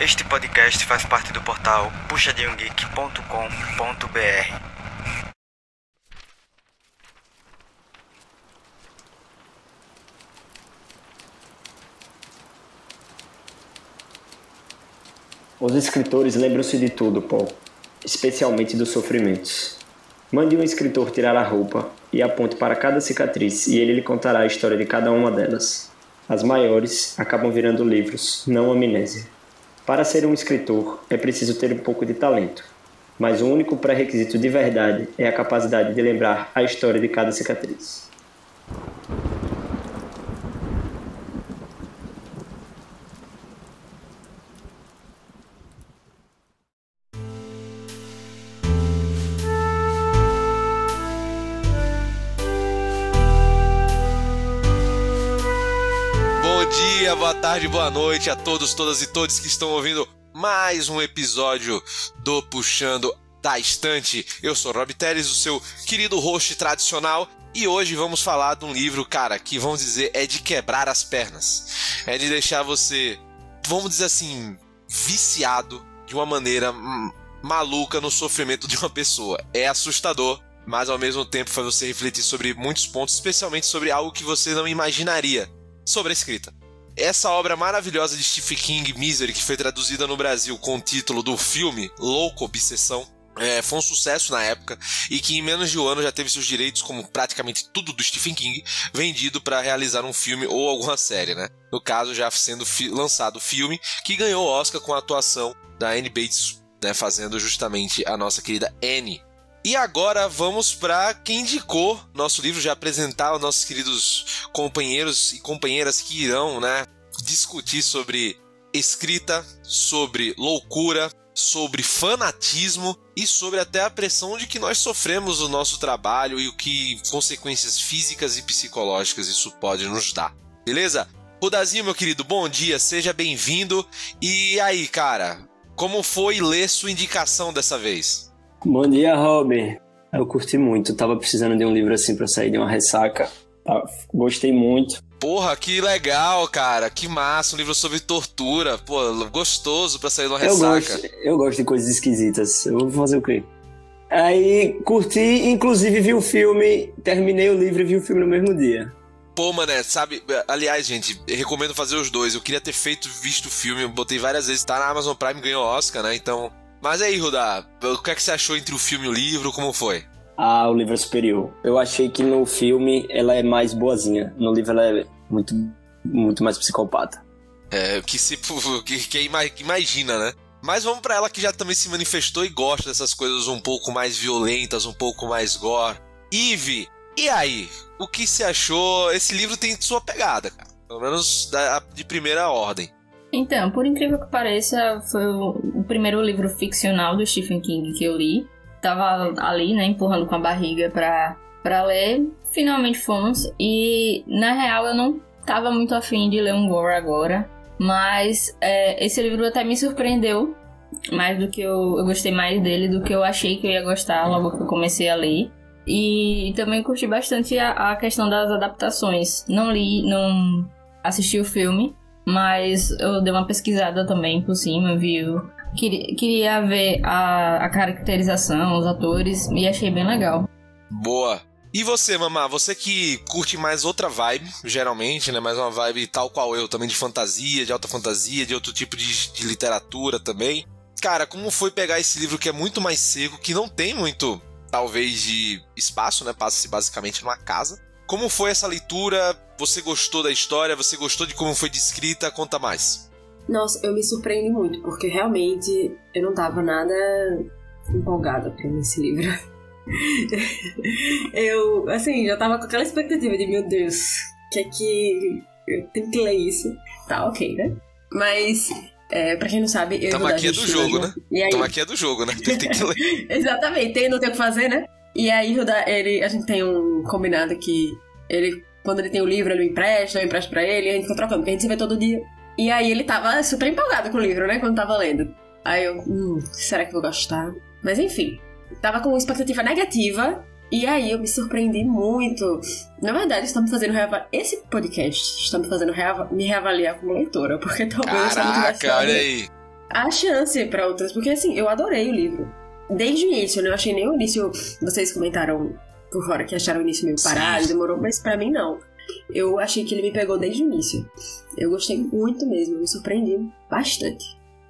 Este podcast faz parte do portal puxadinhogeek.com.br. Os escritores lembram-se de tudo, Paul, especialmente dos sofrimentos. Mande um escritor tirar a roupa e aponte para cada cicatriz e ele lhe contará a história de cada uma delas. As maiores acabam virando livros, não amnésia. Para ser um escritor, é preciso ter um pouco de talento, mas o único pré-requisito de verdade é a capacidade de lembrar a história de cada cicatriz. Tarde, boa noite a todos, todas e todos que estão ouvindo mais um episódio do Puxando da Estante. Eu sou Rob Teles, o seu querido host tradicional, e hoje vamos falar de um livro, cara, que vamos dizer é de quebrar as pernas. É de deixar você, vamos dizer assim, viciado de uma maneira maluca no sofrimento de uma pessoa. É assustador, mas ao mesmo tempo faz você refletir sobre muitos pontos, especialmente sobre algo que você não imaginaria sobre a escrita. Essa obra maravilhosa de Stephen King, Misery, que foi traduzida no Brasil com o título do filme Louco Obsessão, é, foi um sucesso na época e que em menos de um ano já teve seus direitos, como praticamente tudo do Stephen King, vendido para realizar um filme ou alguma série, né? No caso, já sendo fi lançado o filme, que ganhou o Oscar com a atuação da Anne Bates, né, fazendo justamente a nossa querida Annie. E agora vamos para quem indicou nosso livro, já apresentar os nossos queridos companheiros e companheiras que irão, né, discutir sobre escrita, sobre loucura, sobre fanatismo e sobre até a pressão de que nós sofremos no nosso trabalho e o que consequências físicas e psicológicas isso pode nos dar. Beleza? Rudazinho, meu querido, bom dia, seja bem-vindo. E aí, cara, como foi ler sua indicação dessa vez? Bom dia, Robin. Eu curti muito, tava precisando de um livro assim para sair de uma ressaca. Tá, Gostei muito. Porra, que legal, cara. Que massa, um livro sobre tortura. Pô, gostoso pra sair de uma Eu ressaca. gosto, eu gosto de coisas esquisitas. Eu vou fazer o quê? Aí curti, inclusive vi o filme, terminei o livro e vi o filme no mesmo dia. Pô, mané, sabe? Aliás, gente, recomendo fazer os dois. Eu queria ter feito, visto o filme, eu botei várias vezes, tá na Amazon Prime, ganhou Oscar, né? Então. Mas aí, Rudá, o que é que você achou entre o filme e o livro? Como foi? Ah, o livro é superior. Eu achei que no filme ela é mais boazinha. No livro ela é muito, muito mais psicopata. É, que se. que, que ima- que imagina, né? Mas vamos pra ela que já também se manifestou e gosta dessas coisas um pouco mais violentas, um pouco mais gore. Eve, e aí? O que você achou? Esse livro tem sua pegada, cara. Pelo menos da- de primeira ordem. Então, por incrível que pareça, foi o, primeiro livro ficcional do Stephen King que eu li. Tava ali, né, empurrando com a barriga pra, pra ler. Finalmente fomos. E, na real, eu não tava muito afim de ler um gore agora. Mas é, esse livro até me surpreendeu. Mais do que eu, eu gostei mais dele do que eu achei que eu ia gostar logo que eu comecei a ler. E também curti bastante a, a questão das adaptações. Não li, não assisti o filme, mas eu dei uma pesquisada também por cima, viu? Queria, ver a, a caracterização, os atores, e achei bem legal. Boa. E você, Mamá? Você que curte mais outra vibe, geralmente, né? Mais uma vibe tal qual eu, também de fantasia, de alta fantasia, de outro tipo de, de literatura também. Cara, como foi pegar esse livro que é muito mais seco, que não tem muito, talvez, de espaço, né? Passa-se basicamente numa casa. Como foi essa leitura? Você gostou da história? Você gostou de como foi descrita? Conta mais. Nossa, eu me surpreendi muito, porque realmente eu não tava nada empolgada ler esse livro. eu, assim, já tava com aquela expectativa de, meu Deus, que é que eu tenho que ler isso. Tá, ok, né? Mas, é, pra quem não sabe, eu Tamo aqui é do jogo, né? Então aqui é do jogo, né? Tem que ler. Exatamente, tem, não tem o que fazer, né? E aí, ele, a gente tem um combinado que ele, quando ele tem o livro, ele me empresta, eu empresto pra ele, e a gente fica trocando, porque a gente se vê todo dia. E aí ele tava super empolgado com o livro, né, quando tava lendo. Aí eu, hum, será que eu vou gostar? Mas enfim, tava com expectativa negativa, e aí eu me surpreendi muito. Na verdade, estamos fazendo reava- esse podcast está me fazendo reava- me reavaliar como leitora, porque talvez eu só não tivesse Caraca, olha aí. a chance pra outras, porque assim, eu adorei o livro. Desde o início, né? Eu achei nem o início. Vocês comentaram por fora que acharam o início meio parado, Sim. demorou, mas pra mim não. Eu achei que ele me pegou desde o início. Eu gostei muito mesmo, me surpreendi bastante.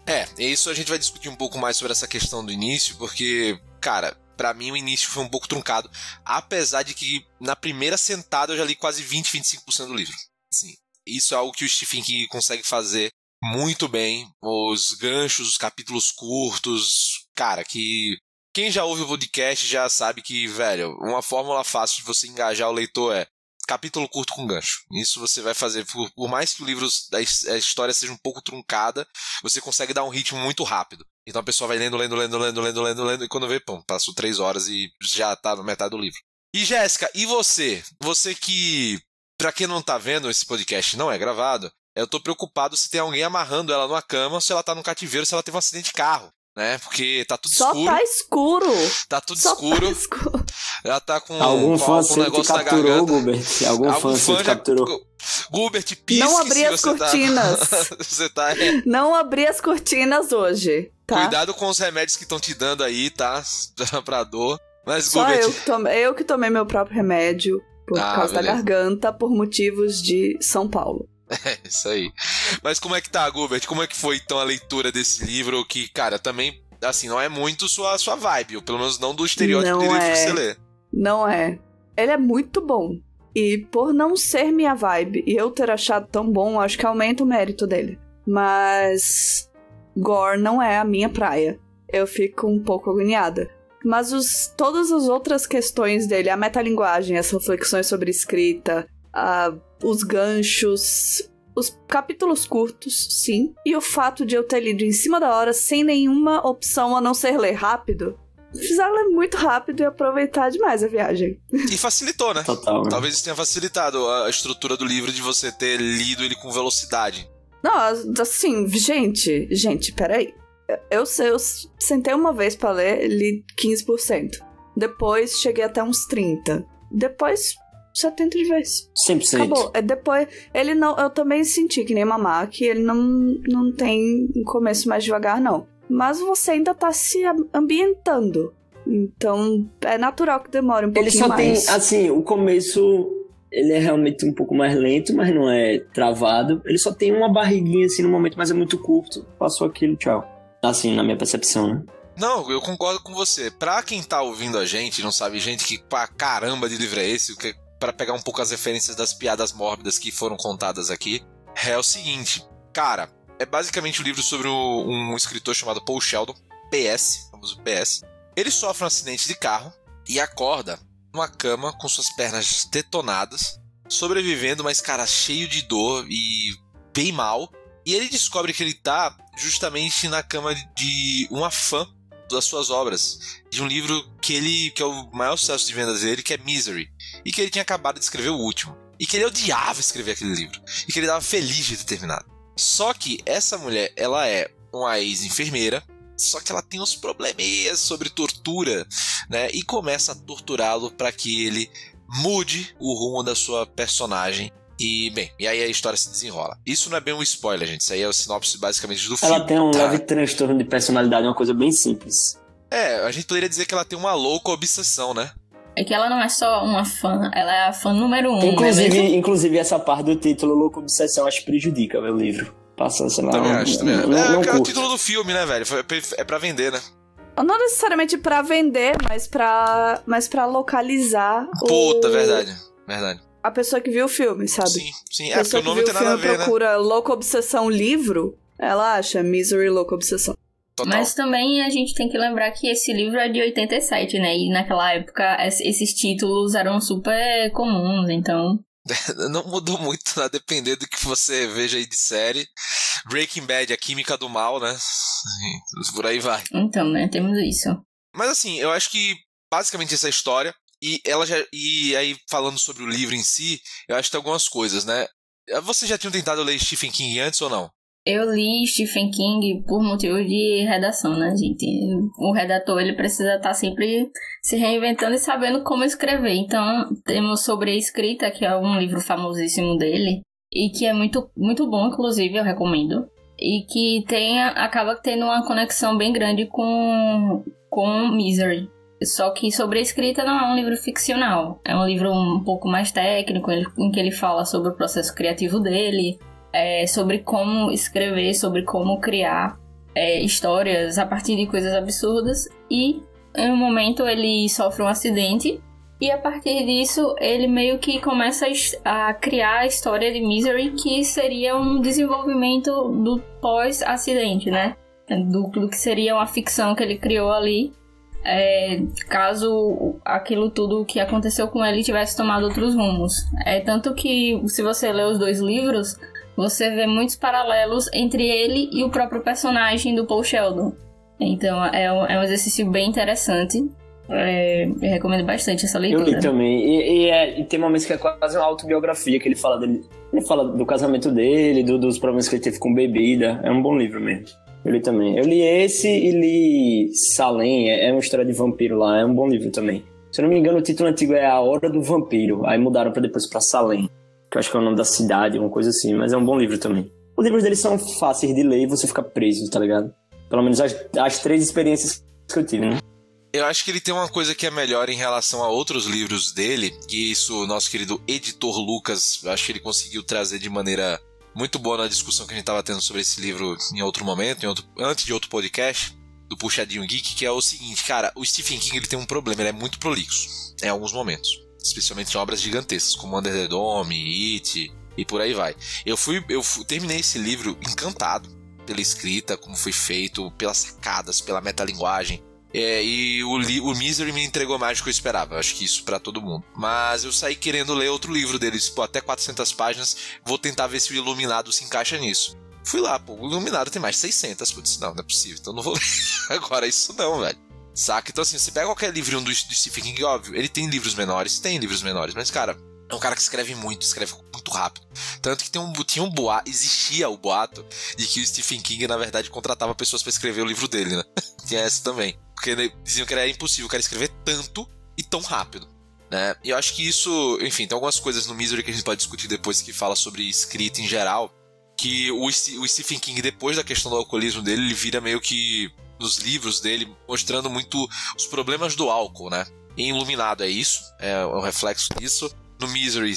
É, isso a gente vai discutir um pouco mais sobre essa questão do início, porque, cara, pra mim o início foi um pouco truncado, apesar de que na primeira sentada eu já li quase 20, 25% do livro. Sim, isso é algo que o Stephen King consegue fazer muito bem. Os ganchos, os capítulos curtos, cara, que quem já ouve o podcast já sabe que, velho, uma fórmula fácil de você engajar o leitor é capítulo curto com gancho. Isso você vai fazer, por, por mais que o livro, a história seja um pouco truncada, você consegue dar um ritmo muito rápido. Então a pessoa vai lendo, lendo, lendo, lendo, lendo, lendo, lendo, e quando vê, pum, passou três horas e já tá na metade do livro. E Jéssica, e você? Você que, pra quem não tá vendo, esse podcast não é gravado, eu tô preocupado se tem alguém amarrando ela numa cama, se ela tá no cativeiro, se ela teve um acidente de carro. Né? Porque tá tudo Só escuro. tá escuro. Tá tudo Só escuro. tá escuro. Ela tá com, Algum com, fã com um te negócio na capturou, garganta. Gilbert? Algum Algum fã fã te já. capturou? Gilbert, pisque Não abri as você cortinas. Tá... você tá. é, Não abri as cortinas hoje, tá? Cuidado com os remédios que estão te dando aí, tá? pra dor. Mas, Só Gilbert, eu que, tomei, eu que tomei meu próprio remédio por Ah, causa da beleza. garganta, por motivos de São Paulo. É isso aí. Mas como é que tá, Gilbert? Como é que foi então a leitura desse livro? Que, cara, também, assim, não é muito sua, sua vibe, ou pelo menos não do estereótipo Não de livro é. que você lê. Não é. Ele é muito bom. E por não ser minha vibe e eu ter achado tão bom, acho que aumenta o mérito dele. Mas. Gore não é a minha praia. Eu fico um pouco agoniada. Mas os, todas as outras questões dele, a metalinguagem, as reflexões sobre escrita, a- os ganchos, os capítulos curtos, sim. E o fato de eu ter lido em cima da hora, sem nenhuma opção a não ser ler rápido, fizeram ler muito rápido e aproveitar demais a viagem. E facilitou, né? Total. Talvez isso tenha facilitado a estrutura do livro de você ter lido ele com velocidade. Não, assim, gente, gente, peraí. Eu, eu sentei uma vez pra ler, li 15%. Depois cheguei até uns 30%. Depois, 70% de vez. 100%. Acabou. É depois, ele não. Eu também senti que nem Mamá, que ele não, não tem um começo mais devagar, não. Mas você ainda tá se am- ambientando. Então, é natural que demore um Ele pouquinho só mais. tem, assim, o começo ele é realmente um pouco mais lento, mas não é travado. Ele só tem uma barriguinha assim no momento, mas é muito curto. Passou aquilo, tchau. Assim, na minha percepção, né? Não, eu concordo com você. Pra quem tá ouvindo a gente, não sabe, gente, que pra caramba de livro é esse, o que para pegar um pouco as referências das piadas mórbidas que foram contadas aqui, é o seguinte, cara, é basicamente um livro sobre um escritor chamado Paul Sheldon, PS, famoso PS. Ele sofre um acidente de carro e acorda numa cama com suas pernas detonadas, sobrevivendo, mas cara cheio de dor e bem mal. E ele descobre que ele tá justamente na cama de uma fã das suas obras, de um livro que ele que é o maior sucesso de vendas dele, que é Misery, e que ele tinha acabado de escrever o último, e que ele odiava escrever aquele livro, e que ele estava feliz de ter terminado. Só que essa mulher, ela é uma ex-enfermeira, só que ela tem uns probleminhas sobre tortura, né? E começa a torturá-lo para que ele mude o rumo da sua personagem. E, bem, e aí a história se desenrola. Isso não é bem um spoiler, gente. Isso aí é o sinopse basicamente do filme. Ela tem um tá? leve transtorno de personalidade, uma coisa bem simples. É, a gente poderia dizer que ela tem uma louca obsessão, né? É que ela não é só uma fã, ela é a fã número um. inclusive, né inclusive, essa parte do título Louco Obsessão acho que prejudica o livro. Passa, sei lá. Também não- acho, também acho. não- É, não é o curto. título do filme, né, velho? Foi- É pra vender, né? Não necessariamente pra vender, mas pra, mas pra localizar Puta, o- verdade. Verdade. A pessoa que viu o filme, sabe? Sim, sim. A É, porque pessoa o nome que viu tem o nada a filme ver, né? procura Louca Obsessão livro, ela acha Misery Louca Obsessão. Total. Mas também a gente tem que lembrar que esse livro é de 87, né? E naquela época es- esses títulos eram super comuns, então. Não mudou muito a depender do que você veja aí de série. Breaking Bad, a química do mal, né? Por aí vai. Então, né? Temos isso. Mas assim, eu acho que basicamente essa é a história. E ela já. E aí, falando sobre o livro em si, eu acho que tem algumas coisas, né? Você já tinha tentado ler Stephen King antes ou não? Eu li Stephen King por motivo de redação, né, gente? O redator, ele precisa estar sempre se reinventando e sabendo como escrever. Então, temos Sobre a Escrita, que é um livro famosíssimo dele, e que é muito, muito bom, inclusive, eu recomendo. e que tem, acaba tendo uma conexão bem grande com, com Misery. Só que sobre a escrita não é um livro ficcional, é um livro um pouco mais técnico, em que ele fala sobre o processo criativo dele, é, sobre como escrever, sobre como criar é, histórias a partir de coisas absurdas. E em um momento ele sofre um acidente e a partir disso, ele meio que começa a criar a história de Misery, que seria um desenvolvimento do pós-acidente, né? Do, do, que seria uma ficção que ele criou ali, é, caso aquilo tudo que aconteceu com ele tivesse tomado outros rumos. É tanto que, se você ler os dois livros, você vê muitos paralelos entre ele e o próprio personagem do Paul Sheldon. Então, é um, é um exercício bem interessante. É, eu recomendo bastante essa leitura. Eu li também. E, e, é, e, tem momentos que é quase uma autobiografia que ele fala dele. Ele fala do casamento dele, do, dos problemas que ele teve com bebida. É um bom livro mesmo. Eu li também. Eu li esse e li Salem. É, é uma história de vampiro lá. É um bom livro também. Se eu não me engano, o título antigo é A Hora do Vampiro. Aí mudaram para depois para Salem. Que eu acho que é o nome da cidade, uma coisa assim. Mas é um bom livro também. Os livros dele são fáceis de ler e você fica preso, tá ligado? Pelo menos as, as três experiências que eu tive, né? Eu acho que ele tem uma coisa que é melhor em relação a outros livros dele, e isso o nosso querido editor Lucas, acho que ele conseguiu trazer de maneira muito boa na discussão que a gente estava tendo sobre esse livro em outro momento, em outro, antes de outro podcast, do Puxadinho Geek, que é o seguinte, cara, o Stephen King ele tem um problema, ele é muito prolixo em alguns momentos, especialmente em obras gigantescas, como Under the Dome, It e por aí vai. Eu fui, eu fui, terminei esse livro encantado pela escrita, como foi feito, pelas sacadas, pela metalinguagem, é, e o, o Misery me entregou mais do que eu esperava. Acho que isso para todo mundo. Mas eu saí querendo ler outro livro deles, pô, até 400 páginas. Vou tentar ver se o Iluminado se encaixa nisso. Fui lá, pô, o Iluminado tem mais de 600. Putz, não, não é possível. Então não vou ler agora isso não, velho. Saca? Então assim, você pega qualquer livrinho do, do Stephen King, óbvio, ele tem livros menores, tem livros menores, mas cara, é um cara que escreve muito, escreve muito rápido. Tanto que tem um, tinha um boato, existia o boato de que o Stephen King, na verdade, contratava pessoas para escrever o livro dele, né? tinha essa também. Porque diziam que era impossível o cara escrever tanto e tão rápido. Né? E eu acho que isso, enfim, tem algumas coisas no Misery que a gente pode discutir depois que fala sobre escrita em geral. Que o, o Stephen King, depois da questão do alcoolismo dele, ele vira meio que nos livros dele, mostrando muito os problemas do álcool, né? Em Iluminado é isso, é um reflexo disso. No Misery,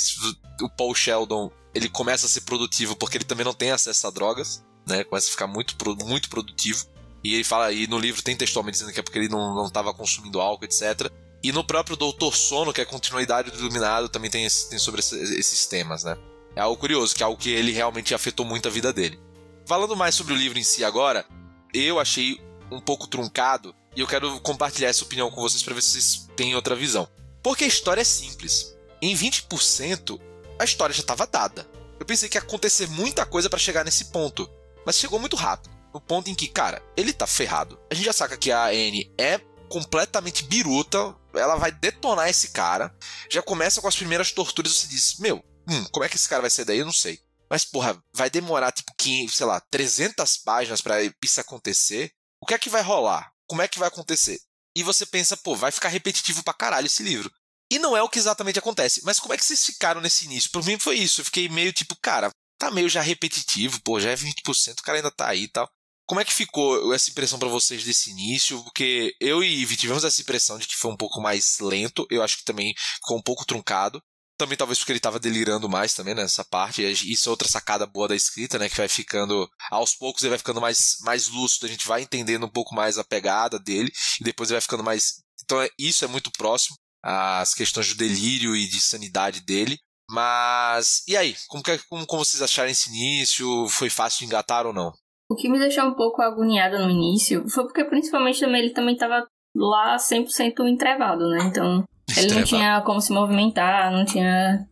o Paul Sheldon, ele começa a ser produtivo porque ele também não tem acesso a drogas, né? Começa a ficar muito, muito produtivo. E ele fala, e no livro tem textualmente dizendo que é porque ele não estava consumindo álcool, etc. E no próprio Doutor Sono, que é a continuidade do Iluminado, também tem, tem sobre esses temas, né? É algo curioso, que é algo que ele realmente afetou muito a vida dele. Falando mais sobre o livro em si agora, eu achei um pouco truncado e eu quero compartilhar essa opinião com vocês para ver se vocês têm outra visão. Porque a história é simples. Em 20%, a história já estava dada. Eu pensei que ia acontecer muita coisa para chegar nesse ponto, mas chegou muito rápido no ponto em que, cara, ele tá ferrado. A gente já saca que a Anne é completamente biruta, ela vai detonar esse cara. Já começa com as primeiras torturas, você diz, meu, hum, como é que esse cara vai ser daí? Eu não sei. Mas, porra, vai demorar, tipo, 15, sei lá, 300 páginas para isso acontecer. O que é que vai rolar? Como é que vai acontecer? E você pensa, pô, vai ficar repetitivo pra caralho esse livro. E não é o que exatamente acontece. Mas como é que vocês ficaram nesse início? Por mim foi isso. Eu fiquei meio tipo, cara, tá meio já repetitivo, pô, já é 20%, o cara ainda tá aí e tal. Como é que ficou essa impressão para vocês desse início? Porque eu e Ivy tivemos essa impressão de que foi um pouco mais lento. Eu acho que também ficou um pouco truncado. Também talvez porque ele estava delirando mais também nessa parte. Isso é outra sacada boa da escrita, né? Que vai ficando. Aos poucos ele vai ficando mais, mais lúcido. A gente vai entendendo um pouco mais a pegada dele. E depois ele vai ficando mais. Então é, isso é muito próximo. As questões do delírio e de sanidade dele. Mas. E aí? Como, que, como, como vocês acharam esse início? Foi fácil de engatar ou não? O que me deixou um pouco agoniada no início foi porque, principalmente, também ele também tava lá 100% entrevado, né? Então, ele não tinha como se movimentar, não tinha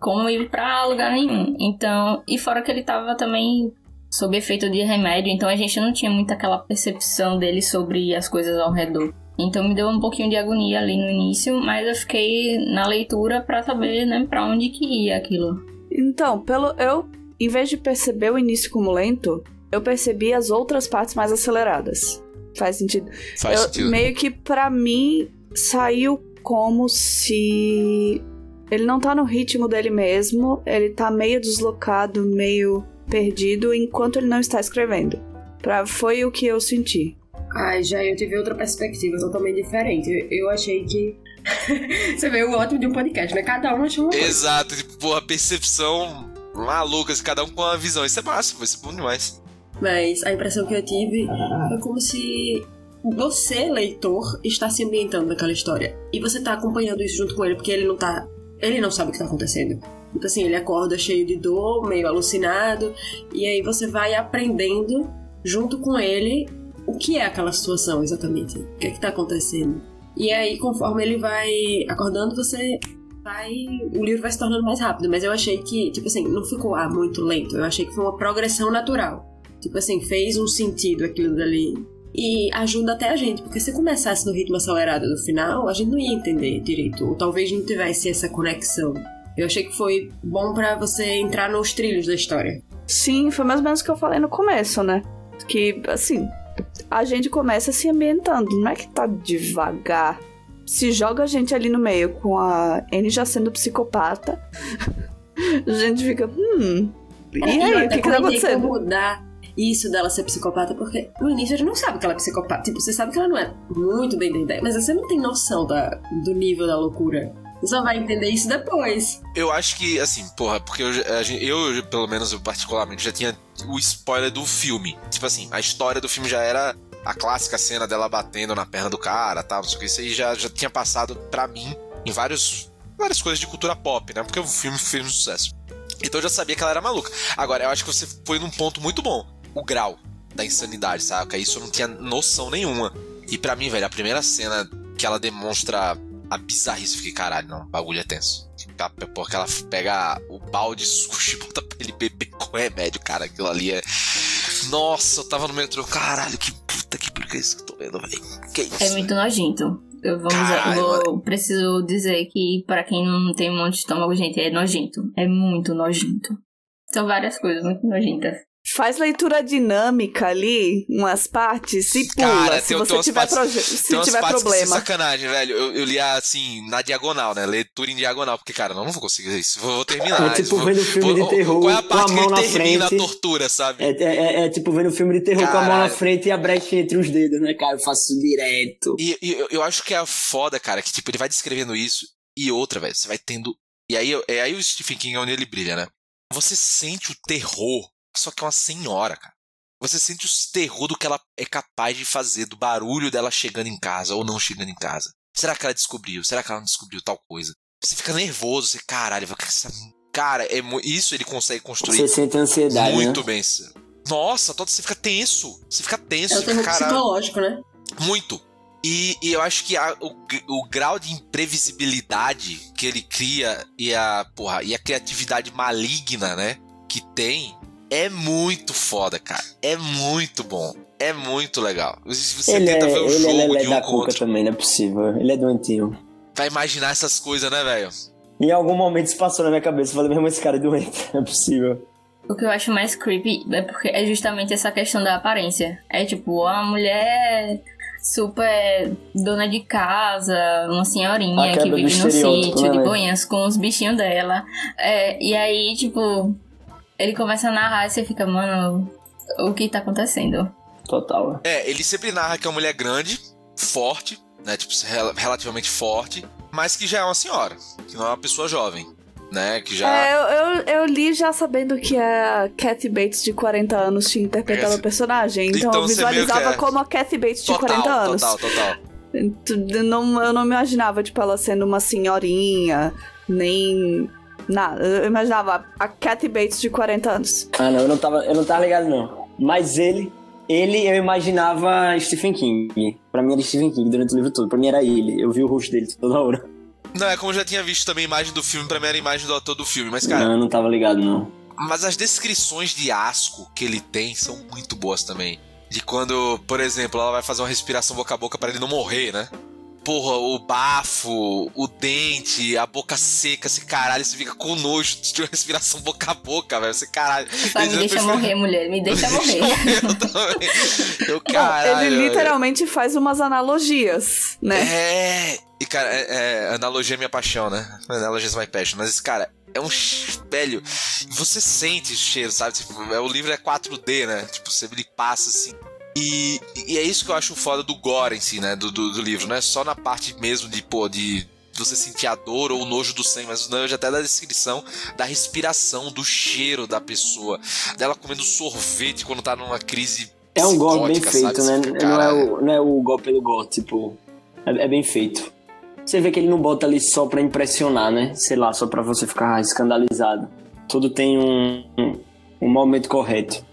como ir pra lugar nenhum. Então, e fora que ele tava também sob efeito de remédio, então a gente não tinha muito aquela percepção dele sobre as coisas ao redor. Então me deu um pouquinho de agonia ali no início, mas eu fiquei na leitura para saber, né, para onde que ia aquilo. Então, pelo eu, em vez de perceber o início como lento, eu percebi as outras partes mais aceleradas. Faz sentido? Faz eu, sentido. Meio que para mim saiu como se ele não tá no ritmo dele mesmo, ele tá meio deslocado, meio perdido enquanto ele não está escrevendo. Pra, foi o que eu senti. Ai, já eu tive outra perspectiva totalmente diferente. Eu, eu achei que. Você vê o ótimo de um podcast, né? Cada um achou uma. Exato, tipo, porra, percepção maluca, assim, cada um com uma visão. Isso é massa, foi bom demais. Mas a impressão que eu tive foi como se você, leitor, está se ambientando naquela história. E você tá acompanhando isso junto com ele, porque ele não tá. Ele não sabe o que tá acontecendo. Tipo assim, ele acorda cheio de dor, meio alucinado, e aí você vai aprendendo junto com ele o que é aquela situação exatamente. O que é que tá acontecendo. E aí, conforme ele vai acordando, você vai. O livro vai se tornando mais rápido. Mas eu achei que, tipo assim, não ficou ah, muito lento. Eu achei que foi uma progressão natural. Tipo assim, fez um sentido aquilo dali. E ajuda até a gente, porque se começasse no ritmo acelerado no final, a gente não ia entender direito. Ou talvez não tivesse essa conexão. Eu achei que foi bom pra você entrar nos trilhos da história. Sim, foi mais ou menos o que eu falei no começo, né? Que, assim, a gente começa se ambientando, não é que tá devagar. Se joga a gente ali no meio com a Anne já sendo psicopata, a gente fica, hum. E eu aí, o até que que tá acontecendo? mudar isso dela ser psicopata, porque no início a gente não sabe que ela é psicopata. Tipo, você sabe que ela não é muito bem da ideia, mas você não tem noção da, do nível da loucura. Você só vai entender isso depois. Eu acho que, assim, porra, porque eu, eu, pelo menos eu particularmente, já tinha o spoiler do filme. Tipo assim, a história do filme já era a clássica cena dela batendo na perna do cara, tal, não sei o que. Isso aí já, já tinha passado pra mim em vários, várias coisas de cultura pop, né? Porque o filme fez um sucesso. Então eu já sabia que ela era maluca. Agora, eu acho que você foi num ponto muito bom. O grau da insanidade, saca? Isso eu não tinha noção nenhuma. E pra mim, velho, a primeira cena que ela demonstra a bizarrice, eu fiquei, caralho, não, o bagulho é tenso. Porque ela pega o balde de sushi e bota pra ele beber com remédio, cara. Aquilo ali é. Nossa, eu tava no metrô, caralho, que puta que que é isso que eu tô vendo, velho. Que isso? É muito nojento. Eu vou, Caralho, eu vou- preciso dizer que pra quem não tem um monte de estômago, gente, é nojento. É muito nojento. São várias coisas muito nojentas. Faz leitura dinâmica ali, umas partes, e pula Cara, se tem- você tiver, partes- se tiver partes que, problema. sacanagem, velho. Eu, eu li assim, na diagonal, né? Leitura em diagonal. Porque, cara, eu não vou conseguir isso. Vou, vou terminar. É tipo vou- vendo filme vou- de terror Qual é a com parte a mão que na ele termina frente. a tortura, sabe? É, é- é- é tipo vendo filme de terror com a mão na frente e a brecha entre os dedos, né, cara? Eu faço direto. E, e eu, eu acho que é foda, cara, que tipo, ele vai descrevendo isso e outra, velho. Você vai tendo. E aí, é aí o Stephen King é onde ele brilha, né? Você sente o terror, só que é uma senhora, cara. Você sente o terror do que ela é capaz de fazer, do barulho dela chegando em casa ou não chegando em casa. Será que ela descobriu? Será que ela não descobriu tal coisa? Você fica nervoso, você, caralho, essa... cara, é isso ele consegue construir Você sente ansiedade, muito né? bem. Nossa, todo você fica tenso. Você fica tenso, É o terror psicológico, né? Muito. E, e eu acho que a- o, o grau de imprevisibilidade que ele cria e a, porra, e a criatividade maligna, né, que tem, é muito foda, cara. É muito bom. É muito legal. Você Ele é, tenta ver o ele é jogo de um da com cuca outro, também, não é possível. Ele é doentio. vai imaginar essas coisas, né, velho? Em algum momento isso passou na minha cabeça. Eu falei, meu irmão, esse cara é doente. Não é possível. O que eu acho mais creepy é porque é justamente essa questão da aparência. É tipo, a mulher super dona de casa, uma A senhorinha que vive no sítio né, de boinhas com os bichinhos dela. É, e aí, tipo, ele começa a narrar e você fica, mano, o que tá acontecendo? Total. É, ele sempre narra que é uma mulher grande, forte, né, tipo, rel- relativamente forte, mas que já é uma senhora, que não é uma pessoa jovem, né, que já... É, eu, eu, eu li já sabendo que a Kathy Bates de 40 anos tinha interpretado Esse- o personagem. Então, Então eu visualizava é- como a Kathy Bates de total, 40 anos. total, total. Eu não, eu não me imaginava, tipo, ela sendo uma senhorinha, nem nada. Eu imaginava a Kathy Bates de 40 anos. Ah, não, eu não tava, eu não tava ligado, não. Mas ele, ele eu imaginava Stephen King. Pra mim era Stephen King durante o livro todo. Pra mim era ele. Eu vi o rosto dele toda hora. Não, é como eu já tinha visto também a imagem do filme, pra mim era a imagem do ator do filme, mas cara, Não, eu não tava ligado, não. mas as descrições de asco que ele tem são muito boas também. De quando, por exemplo, ela vai fazer uma respiração boca a boca pra ele não morrer, né? Porra, o bafo, o dente, a boca seca, esse caralho, você fica com nojo de uma respiração boca a boca, velho. Você caralho. Me deixa prefiro- morrer, mulher, me deixa morrer. Eu também. Eu, Não, caralho. ele velho. literalmente faz umas analogias, né? É. E, cara, é, é, analogia é minha paixão, né? Analogia is my passion. Mas, cara, é um velho. Você sente o cheiro, sabe? Tipo, é, o livro é 4D, né? Tipo, você ele passa assim. E, e é isso que eu acho foda do gore em si, né? Do, do, do livro. Não é só na parte mesmo de, pô, de você sentir a dor ou o nojo do sangue, mas o nojo até da descrição da respiração, do cheiro da pessoa, dela comendo sorvete quando tá numa crise. É um golpe bem feito, sabe? né? Não é, o, não é o golpe pelo golpe, tipo. É, é, bem feito. Você vê que ele não bota ali só pra impressionar, né? Sei lá, só pra você ficar escandalizado. Tudo tem um, um, um momento correto.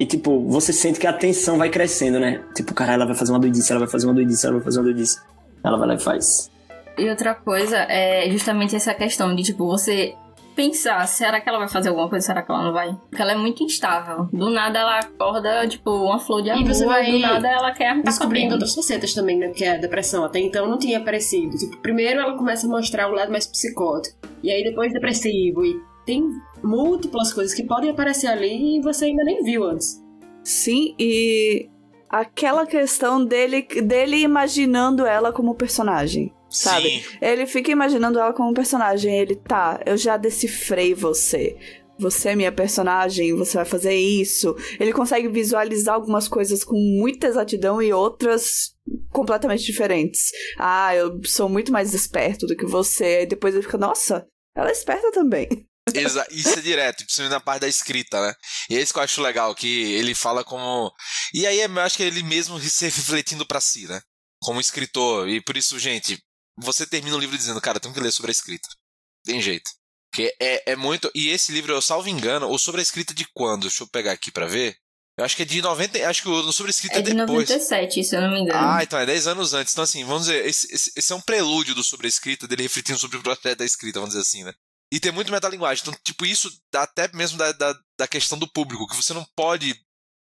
E, tipo, você sente que a tensão vai crescendo, né? Tipo, cara, ela vai fazer uma doidice, ela vai fazer uma doidice, ela vai fazer uma doidice. Ela vai lá e faz. E outra coisa é justamente essa questão de, tipo, você pensar, será que ela vai fazer alguma coisa, será que ela não vai? Porque ela é muito instável. Do nada ela acorda, tipo, uma flor de amor, e você vai do nada ela quer descobrindo outras facetas também, né? Porque a depressão até então não tinha aparecido. Tipo, primeiro ela começa a mostrar o lado mais psicótico. E aí depois depressivo. E tem múltiplas coisas que podem aparecer ali e você ainda nem viu antes. Sim, e aquela questão dele, dele imaginando ela como personagem. Sabe? Sim. Ele fica imaginando ela como personagem. Ele, tá, eu já decifrei você. Você é minha personagem, você vai fazer isso. Ele consegue visualizar algumas coisas com muita exatidão e outras completamente diferentes. Ah, eu sou muito mais esperto do que você. E depois ele fica, nossa, ela é esperta também. Exa isso é direto, principalmente na parte da escrita, né? E é isso que eu acho legal, que ele fala como. E aí eu acho que ele mesmo se refletindo para si, né? Como escritor. E por isso, gente, você termina o livro dizendo, cara, tem que ler sobre a escrita. Tem jeito. Porque é, é muito. E esse livro, eu salvo engano, ou sobre a escrita de quando? Deixa eu pegar aqui para ver. Eu acho que é de 90. Acho que o sobre a escrita é de depois. 97, se eu não me engano. Ah, então é 10 anos antes. Então, assim, vamos dizer, esse, esse, esse é um prelúdio do sobre a escrita, dele refletindo sobre o processo da escrita, vamos dizer assim, né? E tem muito metalinguagem. Então, tipo, isso dá até mesmo da, da, da questão do público, que você não pode,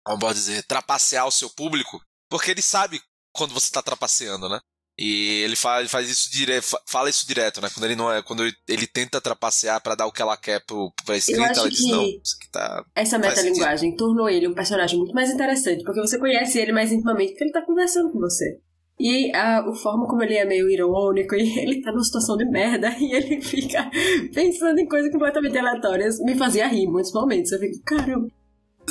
como pode dizer, trapacear o seu público, porque ele sabe quando você tá trapaceando, né? E ele faz, ele faz isso direto, fala isso direto, né? Quando ele não é, quando ele tenta trapacear para dar o que ela quer pro, pra escrita, ela diz, não, isso aqui tá. Essa metalinguagem tornou ele um personagem muito mais interessante, porque você conhece ele mais intimamente porque ele tá conversando com você. E a, a forma como ele é meio irônico e ele tá numa situação de merda e ele fica pensando em coisas completamente aleatórias me fazia rir em muitos momentos. Eu fico, caramba.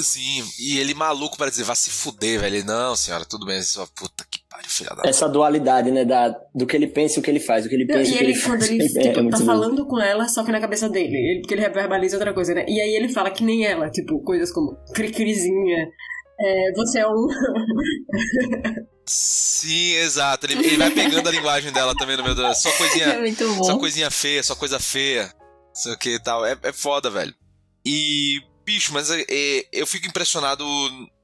Sim, e ele maluco para dizer, vá se fuder, velho. Não, senhora, tudo bem. Sua puta que pariu, filha da. Essa dualidade, né? Da, do que ele pensa e o que ele faz. O que ele pensa e o que ele, ele quando faz. ele É, tipo, é tá bom. falando com ela, só que na cabeça dele. Ele, porque ele reverbaliza outra coisa, né? E aí ele fala que nem ela, tipo, coisas como cri-crizinha. É, você é um. Sim, exato. Ele, ele vai pegando a linguagem dela também no meu Deus. Só É coisinha, muito bom. só coisinha feia, só coisa feia. Sei o que e tal. É, é foda, velho. E, bicho, mas é, é, eu fico impressionado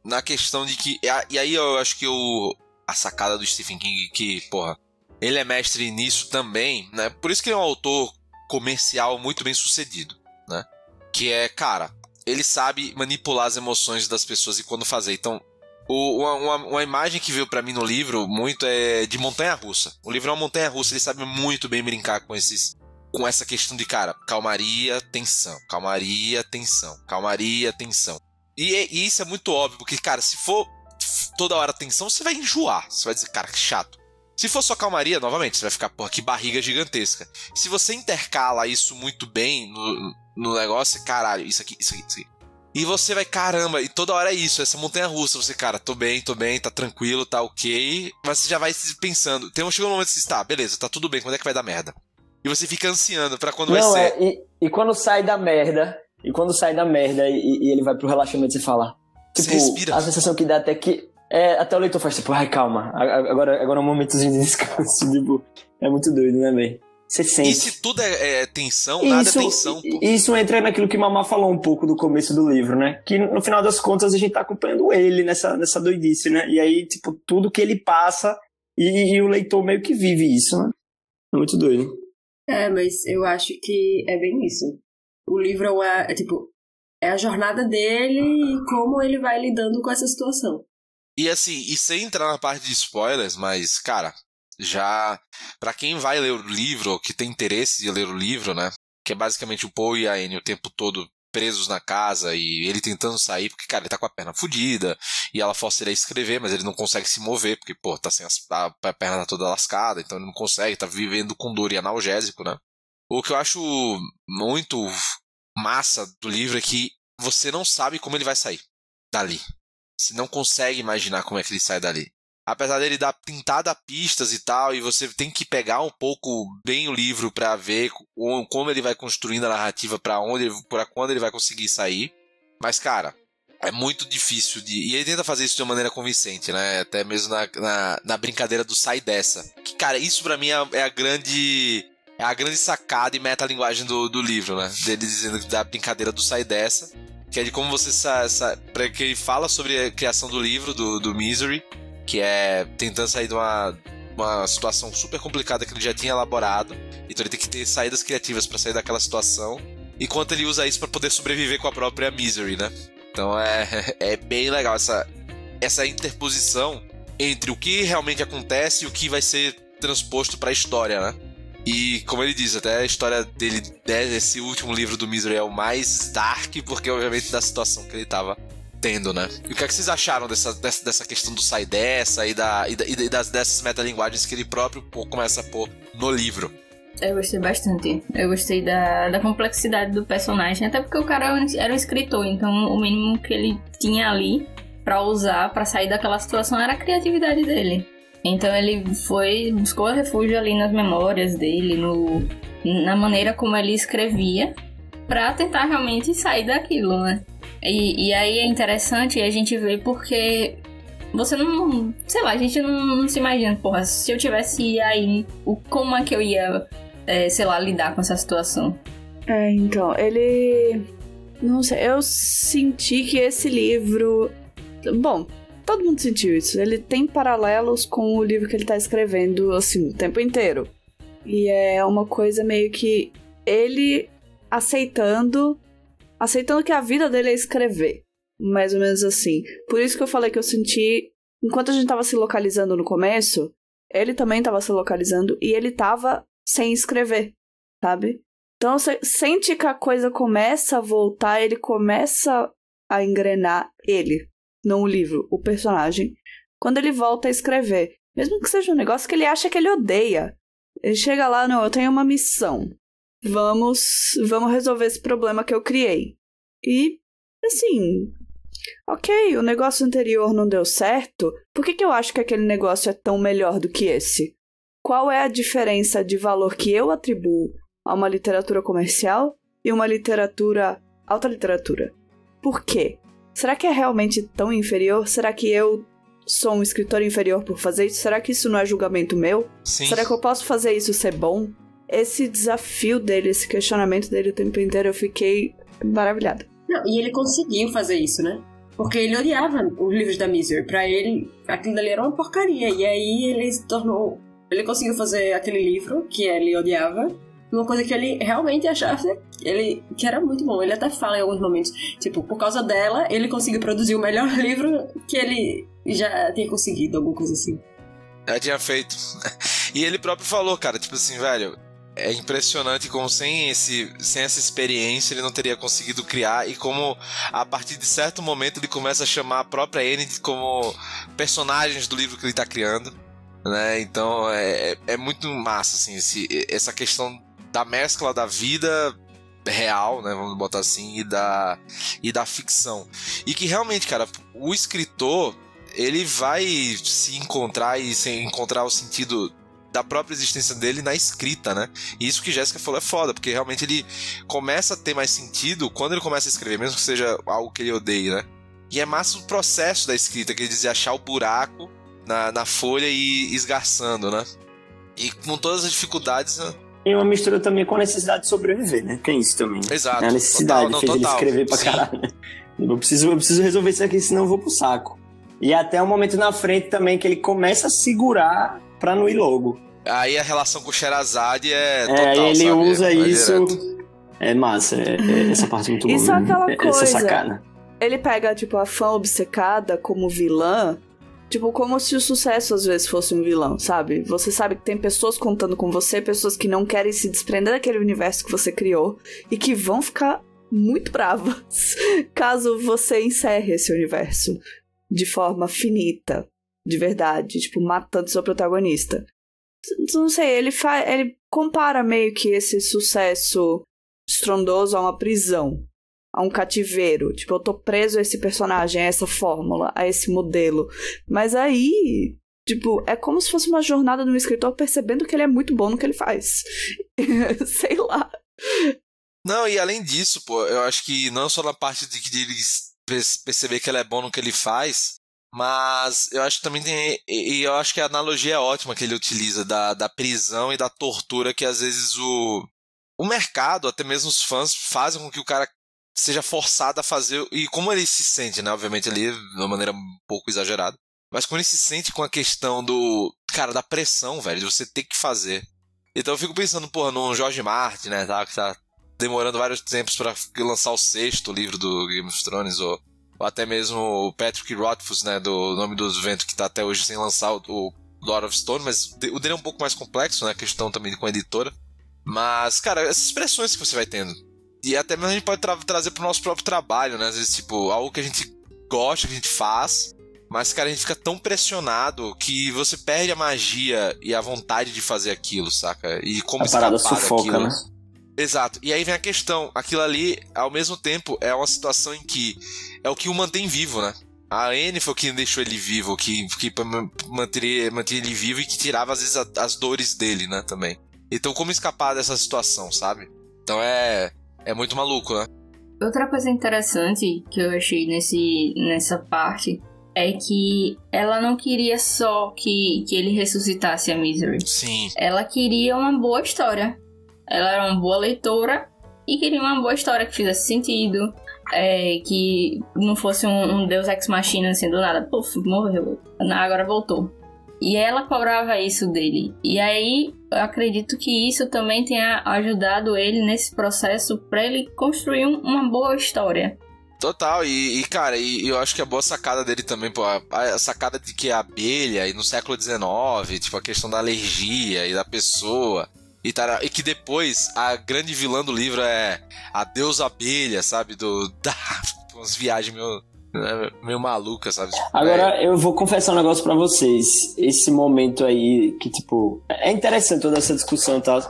na questão de que. E aí eu acho que o, a sacada do Stephen King, que, porra, ele é mestre nisso também, né? Por isso que ele é um autor comercial muito bem sucedido, né? Que é, cara, ele sabe manipular as emoções das pessoas e quando fazer. Então, o- uma, uma, imagem que veio pra mim no livro muito é de montanha russa. O livro é uma montanha russa, ele sabe muito bem brincar com esses. Com essa questão de, cara, calmaria, tensão, calmaria, tensão, calmaria, tensão. E, é- e isso é muito óbvio, porque, cara, se for toda hora tensão, você vai enjoar. Você vai dizer, cara, que chato. Se for só calmaria, novamente, você vai ficar, porra, que barriga gigantesca. Se você intercala isso muito bem no, no negócio, caralho, isso aqui, isso aqui, isso aqui. E você vai, caramba, e toda hora é isso, essa montanha russa. Você, cara, tô bem, tô bem, tá tranquilo, tá ok. Mas você já vai pensando. Tem um, chega um momento que você tá, beleza, tá tudo bem, quando é que vai dar merda? E você fica ansiando pra quando Não, vai ser. é, e, e quando sai da merda, e quando sai da merda e, e ele vai pro relaxamento, você fala. Você Tipo, respira. a sensação que dá até que. É, até o leitor faz tipo, ai, calma, agora, agora é um momentozinho de descanso. Tipo, é muito doido, né, velho? Você sente. E se tudo é, é tensão, nada isso, é tensão, pô. isso entra naquilo que Mamá falou um pouco do começo do livro, né? Que no final das contas a gente tá acompanhando ele nessa, nessa doidice, né? E aí, tipo, tudo que ele passa e, e o leitor meio que vive isso, né? É muito doido. É, mas eu acho que é bem isso. O livro é, uma, é tipo. É a jornada dele e como ele vai lidando com essa situação. E assim, e sem entrar na parte de spoilers, mas, cara, já. Pra quem vai ler o livro, que tem interesse de ler o livro, né? Que é basicamente o Paul e a Anne o tempo todo presos na casa e ele tentando sair, porque, cara, ele tá com a perna fodida, e ela força ele a escrever, mas ele não consegue se mover, porque, pô, tá sem as, a, a perna tá toda lascada, então ele não consegue, tá vivendo com dor e analgésico, né? O que eu acho muito massa do livro é que você não sabe como ele vai sair dali. Você não consegue imaginar como é que ele sai dali. Apesar dele dar pintada pistas e tal, e você tem que pegar um pouco bem o livro para ver como ele vai construindo a narrativa para onde, para quando ele vai conseguir sair. Mas cara, é muito difícil de. E ele tenta fazer isso de uma maneira convincente, né? Até mesmo na, na, na brincadeira do sai dessa. Que, cara, isso para mim é, é, a grande. É a grande sacada e metalinguagem do, do livro, né? Dele dizendo da brincadeira do sai dessa. Que é de como você. Sa, sa, que ele fala sobre a criação do livro, do, do Misery que é tentando sair de uma, uma situação super complicada que ele já tinha elaborado. Então ele tem que ter saídas criativas para sair daquela situação. Enquanto ele usa isso para poder sobreviver com a própria Misery, né? Então é, é bem legal essa, essa interposição entre o que realmente acontece e o que vai ser transposto para a história, né? E como ele diz, até a história dele, desse último livro do Misery é o mais dark, porque obviamente da situação que ele estava tendo, né? E o que, é que vocês acharam dessa, dessa, dessa questão do sai dessa e, da, e, da, e das, dessas metalinguagens que ele próprio pô, começa a pôr no livro? Eu gostei bastante. Eu gostei da, da complexidade do personagem, até porque o cara era um escritor, então o mínimo que ele tinha ali para usar para sair daquela situação era a criatividade dele. Então ele foi buscou refúgio ali nas memórias dele, no, na maneira como ele escrevia, para tentar realmente sair daquilo, né? E, e aí é interessante a gente ver porque você não. Sei lá, a gente não, não, se imagina, porra, se eu tivesse aí, o, como é que eu ia, é, sei lá, lidar com essa situação? É, então, ele. Não sei, eu senti que esse livro. Bom, todo mundo sentiu isso. Ele tem paralelos com o livro que ele tá escrevendo, assim, o tempo inteiro. E é uma coisa meio que ele aceitando aceitando que a vida dele é escrever. Mais ou menos assim. Por isso que eu falei que eu senti. Enquanto a gente tava se localizando no começo, ele também tava se localizando e ele tava sem escrever, sabe? Então você sente que a coisa começa a voltar, ele começa a engrenar ele, não o livro, o personagem, quando ele volta a escrever. Mesmo que seja um negócio que ele acha que ele odeia. Ele chega lá, não, eu tenho uma missão vamos, vamos resolver esse problema que eu criei. E, assim, ok, o negócio anterior não deu certo, por que, que eu acho que aquele negócio é tão melhor do que esse? Qual é a diferença de valor que eu atribuo a uma literatura comercial e uma literatura, alta literatura? Por quê? Será que é realmente tão inferior? Será que eu sou um escritor inferior por fazer isso? Será que isso não é julgamento meu? Sim. Será que eu posso fazer isso ser bom? Esse desafio dele, esse questionamento dele o tempo inteiro, eu fiquei maravilhada. Não, e ele conseguiu fazer isso, né? Porque ele odiava os livros da Misery. Pra ele, aquilo ali era uma porcaria. E aí ele se tornou. Ele conseguiu fazer aquele livro que ele odiava. Uma coisa que ele realmente achava ele, que era muito bom. Ele até fala em alguns momentos. Tipo, por causa dela, ele conseguiu produzir o melhor livro que ele já tinha conseguido, alguma coisa assim. Já tinha feito. E ele próprio falou, cara, tipo assim, velho, é impressionante como sem, esse, sem essa experiência ele não teria conseguido criar e como a partir de certo momento ele começa a chamar a própria Enid como personagens do livro que ele está criando. Né? Então é, é, é muito massa assim, esse, essa questão da mescla da vida real, né, vamos botar assim, e da, e da ficção. E que realmente, cara, o escritor ele vai se encontrar e se encontrar o sentido da própria existência dele na escrita, né? E isso que Jéssica falou é foda, porque realmente ele começa a ter mais sentido quando ele começa a escrever, mesmo que seja algo que ele odeie, né? E é massa o processo da escrita, que ele dizia achar o buraco na, na folha e esgarçando, né? E com todas as dificuldades. Né? E uma mistura também com a necessidade de sobreviver, né? Tem isso também. Exato. É a necessidade total, não, ele escrever pra Sim. caralho. Eu preciso, eu preciso resolver isso aqui, senão eu vou pro saco. E até um momento na frente também que ele começa a segurar pra não ir logo. Aí a relação com o Sherazade é É, total, aí ele sabe? usa Vai isso. direto. É massa, é, é essa parte muito boa. Isso é aquela Essa coisa. sacada. Ele pega, tipo, a fã obcecada como vilã, tipo, como se o sucesso às vezes fosse um vilão, sabe? Você sabe que tem pessoas contando com você, pessoas que não querem se desprender daquele universo que você criou e que vão ficar muito bravas caso você encerre esse universo de forma finita, de verdade, tipo, matando seu protagonista. Não sei, ele, ele compara meio que esse sucesso estrondoso a uma prisão, a um cativeiro. Tipo, eu tô preso a esse personagem, a essa fórmula, a esse modelo. Mas aí, tipo, é como se fosse uma jornada de um escritor percebendo que ele é muito bom no que ele faz. sei lá. Não, e além disso, pô, eu acho que não só na parte de, de ele perceber que ele é bom no que ele faz, mas eu acho que também tem. E eu acho que a analogia é ótima que ele utiliza da, da prisão e da tortura que às vezes o, o mercado, até mesmo os fãs, fazem com que o cara seja forçado a fazer. E como ele se sente, né? Obviamente ali, de uma maneira um pouco exagerada. Mas como ele se sente com a questão do. Cara, da pressão, velho, de você ter que fazer. Então eu fico pensando, porra, no George Martin, né? Tá, que tá demorando vários tempos para lançar o sexto livro do Game of Thrones, ou, ou até mesmo o Patrick Rothfuss, né, do Nome dos Ventos, que tá até hoje sem lançar o, o Lord of Stone, mas o dele é um pouco mais complexo, né, a questão também com a editora. Mas, cara, essas pressões que você vai tendo. E até mesmo a gente pode tra trazer pro nosso próprio trabalho, né, às vezes, tipo, algo que a gente gosta, que a gente faz, mas, cara, a gente fica tão pressionado que você perde a magia e a vontade de fazer aquilo, saca? E como a parada escapar sufoca, daquilo. né? Exato. E aí vem a questão, aquilo ali, ao mesmo tempo, é uma situação em que é o que o mantém vivo, né? A Anne foi o que deixou ele vivo, que, que manter, manter ele vivo e que tirava, às vezes, a, as dores dele, né, também. Então, como escapar dessa situação, sabe? Então é, é muito maluco, né? Outra coisa interessante que eu achei nesse, nessa parte é que ela não queria só que, que ele ressuscitasse a Misery. Sim. Ela queria uma boa história. Ela era uma boa leitora e queria uma boa história que fizesse sentido. É, que não fosse um, um Deus Ex Machina assim do nada. Puf, morreu. Agora voltou. E ela cobrava isso dele. E aí eu acredito que isso também tenha ajudado ele nesse processo para ele construir um, uma boa história. Total, e, e cara, e, eu acho que a boa sacada dele também, pô, a, a, sacada de que a abelha, e no século XIX, tipo, a questão da alergia e da pessoa, e, que depois a grande vilã do livro é a deusa abelha, sabe? Do. Da, umas viagens meio, né, meio malucas, sabe? Tipo, Agora, é... eu vou confessar um negócio para vocês. Esse momento aí, que, tipo, é interessante toda essa discussão e tal,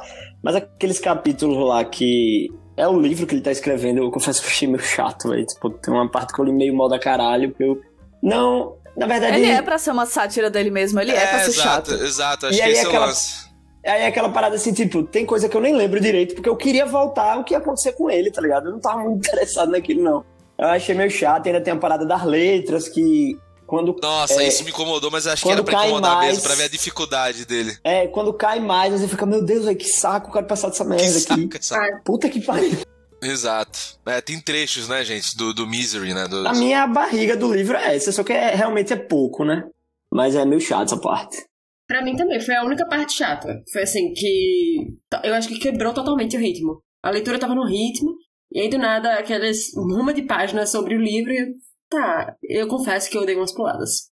mas aqueles capítulos lá que é o livro que ele tá escrevendo, eu confesso que eu achei meio chato, velho. Tipo, tem uma parte que eu li meio mal da caralho, porque eu. Não, na verdade. Ele, ele... é pra ser uma sátira dele mesmo, ele é, é pra ser exato, chato. Exato, acho e que aí esse aquela... é o lance. Aí é aquela parada assim, tipo, tem coisa que eu nem lembro direito, porque eu queria voltar o que ia acontecer com ele, tá ligado? Eu não tava muito interessado naquilo, não. Eu achei meio chato, ainda tem a parada das letras, que quando. Nossa, é, isso me incomodou, mas acho que era pra incomodar mais, mesmo, pra ver a dificuldade dele. É, quando cai mais, você fica, meu Deus, véio, que saco, eu quero passar dessa merda que aqui. Saco, saco. Puta que pariu. Exato. É, tem trechos, né, gente, do, do Misery, né? Do... A minha barriga do livro é essa, só que é, realmente é pouco, né? Mas é meio chato essa parte. Pra mim também, foi a única parte chata. Foi assim, que. Eu acho que quebrou totalmente o ritmo. A leitura tava no ritmo, e aí do nada, aquelas uma de páginas sobre o livro, e tá, eu confesso que eu dei umas puladas.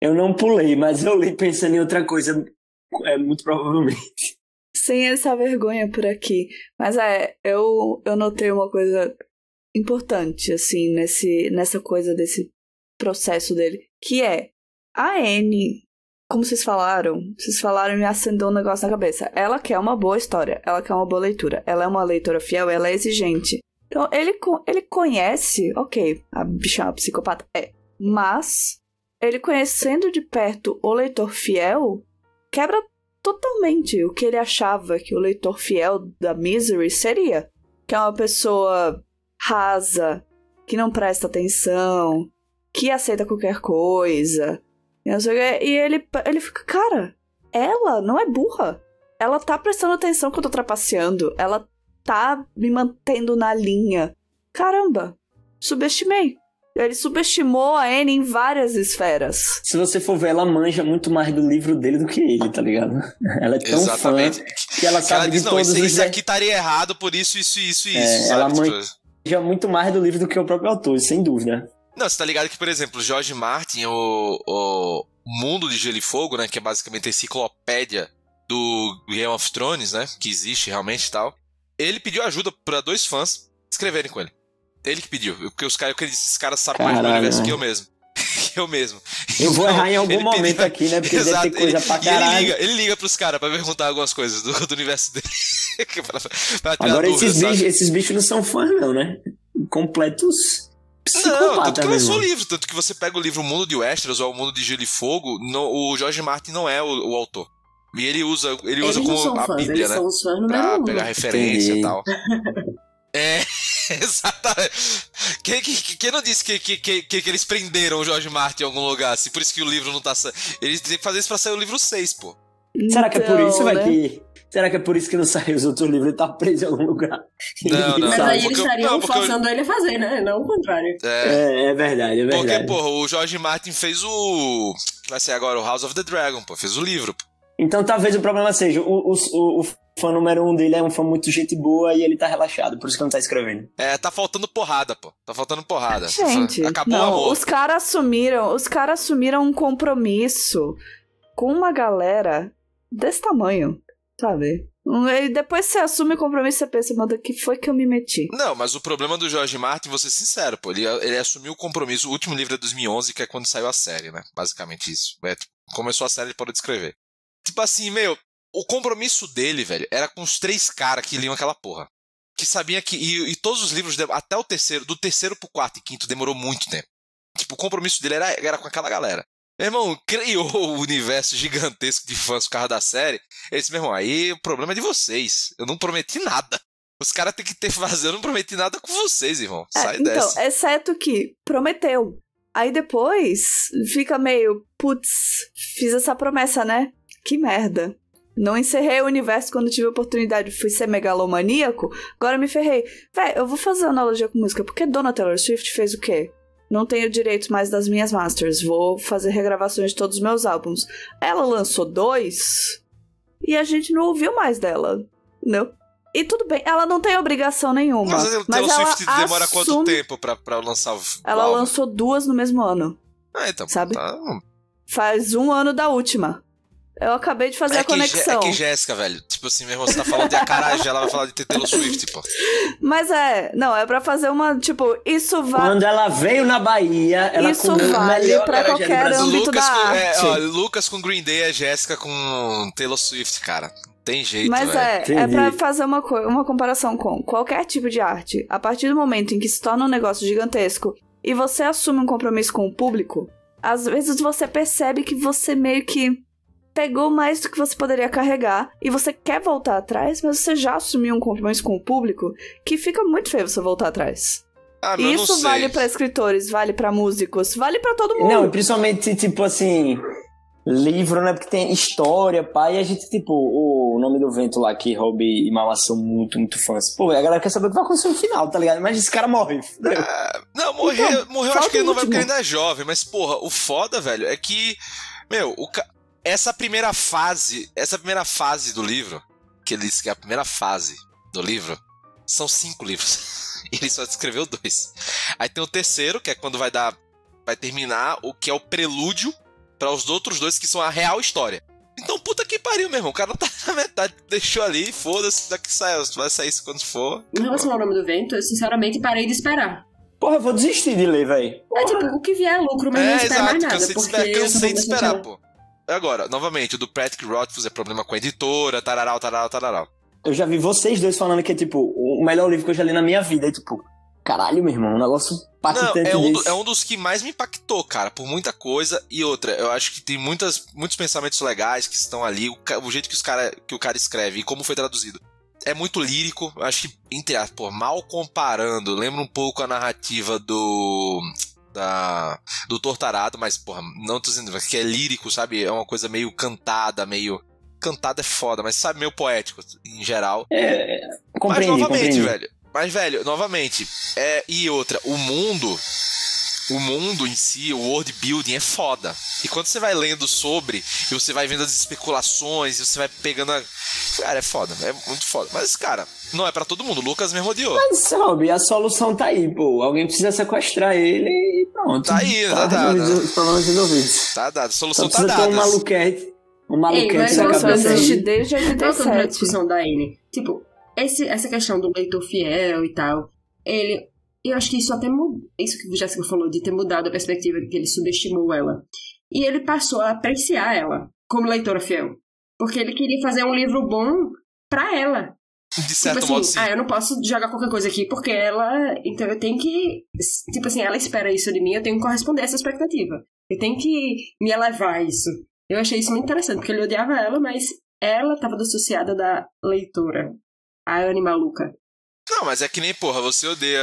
Eu não pulei, mas eu li pensando em outra coisa, é muito provavelmente. Sem essa vergonha por aqui. Mas é, eu, eu notei uma coisa importante, assim, nesse, nessa coisa desse processo dele, que é a Anne como vocês falaram, vocês falaram e me acendeu um negócio na cabeça. Ela quer uma boa história, ela quer uma boa leitura, ela é uma leitora fiel, ela é exigente. Então, ele, ele conhece, ok, a bicha é uma psicopata, é, mas ele conhecendo de perto o leitor fiel, quebra totalmente o que ele achava que o leitor fiel da Misery seria. Que é uma pessoa rasa, que não presta atenção, que aceita qualquer coisa, e ele, ele fica, cara, ela não é burra. Ela tá prestando atenção que eu tô trapaceando. Ela tá me mantendo na linha. Caramba, subestimei. Ele subestimou a Anne em várias esferas. Se você for ver, ela manja muito mais do livro dele do que ele, tá ligado? Ela é tão Exatamente. fã que ela sabe ela diz, de não, todos isso, os... isso aqui estaria errado por isso, isso, isso, É, isso, ela sabe? manja muito mais do livro do que o próprio autor, sem dúvida. Não, você tá ligado que, por exemplo, George Martin, o, o Mundo de Gelo e Fogo, né, que é basicamente a enciclopédia do Game of Thrones, né, que existe realmente e tal, ele pediu ajuda para dois fãs escreverem com ele. Ele que pediu, porque os caras, esses caras sabem mais do Caralho, universo que eu mesmo. eu mesmo. Eu vou Então, errar em algum ele momento pediu- aqui, né? Porque deve Exato, ter coisa ele- pra e ele caralho. liga, ele liga pros caras pra perguntar algumas coisas do, do universo dele. pra, pra Agora dúvida, esses bichos, esses bichos não são fãs, não, né? Completos Não, tanto que lançou o livro, tanto que você pega o livro O Mundo de Westeros ou O Mundo de Gelo e Fogo, no- o George Martin não é o, o autor. E ele usa, ele Eles usa como são a fãs, Bíblia, eles né? são os fãs número Pra um. pegar referência Entendi. e tal. É, exatamente. Quem, quem, quem não disse que, que, que, que eles prenderam o George Martin em algum lugar? Assim, por isso que o livro não tá. sa- Eles têm que fazer isso pra sair o livro 6, pô. Será que é por Então, isso, velho, né? que... Será que é por isso que não saiu os outros livros? Ele tá preso em algum lugar. Não, não. Mas aí porque eles estariam não, porque eu- forçando ele a fazer, né? Não o contrário. É, É, é verdade, é porque, verdade. porra, o George Martin fez o. Que vai ser agora o House of the Dragon, pô. Fez o livro, pô. Então talvez o problema seja, o, o, o, o fã número um dele é um fã muito gente boa e ele tá relaxado, por isso que não tá escrevendo. É, tá faltando porrada, pô. Tá faltando porrada. Gente, Acabou o não, amor. os caras assumiram, os caras assumiram um compromisso com uma galera desse tamanho, sabe? E depois você assume o compromisso, você pensa, mano, que foi que eu me meti? Não, mas o problema do George Martin, vou ser sincero, pô, ele, ele assumiu o compromisso. O último livro é 2011, que é quando saiu a série, né? Basicamente isso. É, tipo, começou a série, ele parou de escrever. Tipo assim, meu, o compromisso dele, velho, era com os três caras que liam aquela porra. Que sabiam que. E, e todos os livros, até o terceiro, do terceiro pro quarto e quinto, demorou muito tempo. Tipo, o compromisso dele era, era com aquela galera. Meu irmão, criou o universo gigantesco de fãs por causa da série. Esse, meu irmão, aí o problema é de vocês. Eu não prometi nada. Os caras têm que ter fazer, eu não prometi nada com vocês, irmão. É, Sai então, dessa. exceto que prometeu. Aí depois fica meio, putz, fiz essa promessa, né? Que merda. Não encerrei o universo quando tive a oportunidade, fui ser megalomaníaco, agora me ferrei. Véi, eu vou fazer analogia com música, porque Dona Taylor Swift fez o quê? Não tenho direitos mais das minhas masters, vou fazer regravações de todos os meus álbuns. Ela lançou dois e a gente não ouviu mais dela, entendeu? E tudo bem, ela não tem obrigação nenhuma. Mas mas Taylor ela Swift demora quanto assume- tempo pra, pra lançar o. Ela álbum? lançou duas no mesmo ano. Ah, então. sabe? Tá, Faz um ano da última. Eu acabei de fazer é a que, conexão. é que Jéssica, velho. Tipo assim, meu irmão, você tá falando de acarajé, ela vai falar de Taylor Swift, pô. Mas é, não, é pra fazer uma, tipo, isso vai. Quando ela veio na Bahia, ela Isso vale pra qualquer âmbito Lucas da com, é, arte. ó, Lucas com Green Day é Jéssica com Taylor Swift, cara. Tem jeito, Mas velho. é, é Entendi. pra fazer uma, uma comparação com qualquer tipo de arte. A partir do momento em que se torna um negócio gigantesco e você assume um compromisso com o público, às vezes você percebe que você meio que pegou mais do que você poderia carregar e você quer voltar atrás, mas você já assumiu um compromisso com o público que fica muito feio você voltar atrás. Ah, E isso vale pra escritores, vale pra músicos, vale pra todo mundo. Não, e principalmente, tipo assim, livro, né? Porque tem história, pai, e a gente, tipo, o Nome do Vento lá, que Rob e Mama são muito, muito fãs. Pô, a galera quer saber o que vai acontecer no final, tá ligado? Mas esse cara morre. fudeu. Não, morreu, Então, morreu acho que ele não vai porque ele ainda é jovem, mas porra, o foda, velho, é que, meu, o ca- essa primeira fase, essa primeira fase do livro, que ele disse que é a primeira fase do livro, são cinco livros. E ele só escreveu dois. Aí tem o terceiro, que é quando vai dar, vai terminar o que é o prelúdio para os outros dois que são a real história. Então, puta que pariu, meu irmão. O cara tá na metade, deixou ali, foda-se, daqui sai, vai sair isso quando for. Em relação ao nome do vento, eu sinceramente parei de esperar. Porra, eu vou desistir de ler, velho. É tipo, o que vier é lucro, mas não É, espero exato, mais nada. cansei de porque esperar, cansei de esperar, decepcionada. pô. Agora, novamente, o do Patrick Rothfuss é problema com a editora, tararau, tararau, tararau. Eu já vi vocês dois falando que é, tipo, o melhor livro que eu já li na minha vida. E, tipo, caralho, meu irmão, um negócio Não, impactante é um, do- é um dos que mais me impactou, cara, por muita coisa. E outra, eu acho que tem muitas, muitos pensamentos legais que estão ali, o, o jeito que, os cara, que o cara escreve e como foi traduzido. É muito lírico, eu acho que, entre aspas, mal comparando, lembra um pouco a narrativa do. Da, do Tortarado, mas, porra, não tô dizendo que é lírico, sabe? É uma coisa meio cantada, meio. Cantada é foda, mas sabe, meio poético em geral. É, Mas compreendi, novamente, compreendi. velho. Mas, velho, novamente. É, e outra, o mundo. O mundo em si, o world building é foda. E quando você vai lendo sobre, e você vai vendo as especulações, e você vai pegando a. Cara, é foda, é muito foda. Mas, cara, não é pra todo mundo. O Lucas mesmo odiou. Mas, Rob, a solução tá aí, pô. Alguém precisa sequestrar ele e pronto. Tá aí, tá dado. resolvido, Os problemas resolvidos. Tá dado. A solução tá precisa ter um dada. maluquete. Um Ei, maluquete mas Isso sou cabeça existe desde Voltando pra 87. discussão da N, tipo, esse, essa questão do leitor fiel e tal, ele. Eu acho que isso até mudou. Isso que a Jéssica falou, de ter mudado a perspectiva de que ele subestimou ela. E ele passou a apreciar ela como leitora fiel. Porque ele queria fazer um livro bom pra ela. De certo tipo modo, assim, sim. ah, eu não posso jogar qualquer coisa aqui porque ela. Então eu tenho que. Tipo assim, ela espera isso de mim, eu tenho que corresponder a essa expectativa. Eu tenho que me elevar a isso. Eu achei isso muito interessante, porque ele odiava ela, mas ela estava dissociada da leitora. A Anne maluca. Não, mas é que nem, porra, você odeia.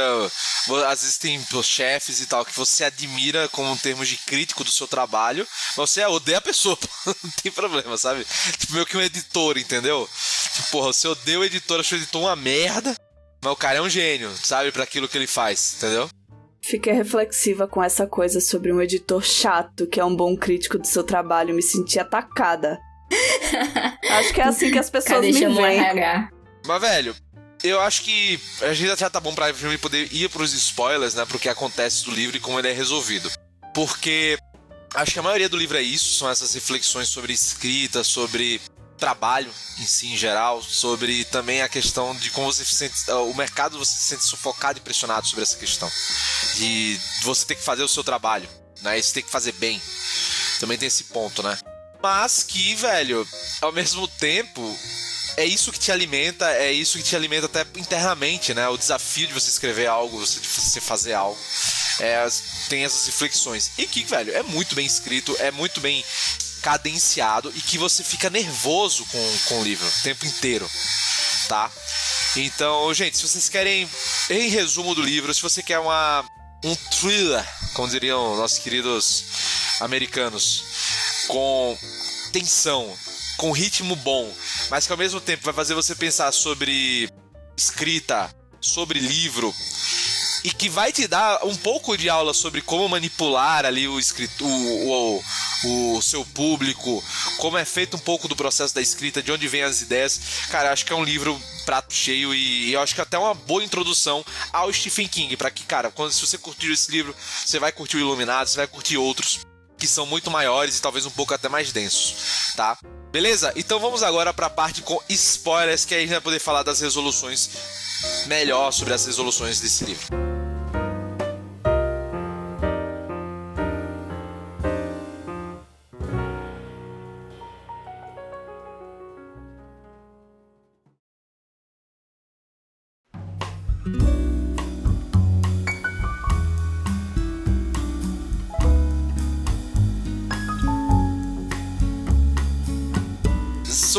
Às vezes tem pô, chefes e tal que você admira como termos de crítico do seu trabalho, mas você odeia a pessoa, pô, não tem problema, sabe? Tipo, meio que um editor, entendeu? Tipo, porra, você odeia o editor, achou o editor uma merda, mas o cara é um gênio, sabe, para aquilo que ele faz, entendeu? Fiquei reflexiva com essa coisa sobre um editor chato que é um bom crítico do seu trabalho. Me senti atacada. Acho que é assim que as pessoas Cadê me veem. Mas, velho, eu acho que a gente já tá bom pra mim poder ir pros spoilers, né? Pro que acontece do livro e como ele é resolvido. Porque acho que a maioria do livro é isso, são essas reflexões sobre escrita, sobre trabalho em si em geral, sobre também a questão de como você se sente, o mercado você se sente sufocado e pressionado sobre essa questão. De você ter que fazer o seu trabalho, né? E você tem que fazer bem. Também tem esse ponto, né? Mas que, velho, ao mesmo tempo, é isso que te alimenta, é isso que te alimenta até internamente, né? O desafio de você escrever algo, de você fazer algo. É, tem essas reflexões. E que, velho, é muito bem escrito, é muito bem cadenciado e que você fica nervoso com, com o livro o tempo inteiro, tá? Então, gente, se vocês querem, em resumo do livro, se você quer uma, um thriller, como diriam nossos queridos americanos, com tensão, com ritmo bom, mas que ao mesmo tempo vai fazer você pensar sobre escrita, sobre livro e que vai te dar um pouco de aula sobre como manipular ali o escritor, o, o, o seu público, como é feito um pouco do processo da escrita, de onde vem as ideias. Cara, acho que é um livro prato cheio e, e acho que é até uma boa introdução ao Stephen King, para que, cara, quando se você curtir esse livro, você vai curtir o Iluminado, você vai curtir outros que são muito maiores e talvez um pouco até mais densos, tá? Beleza? Então vamos agora para a parte com spoilers, que aí a gente vai poder falar das resoluções melhor sobre as resoluções desse livro.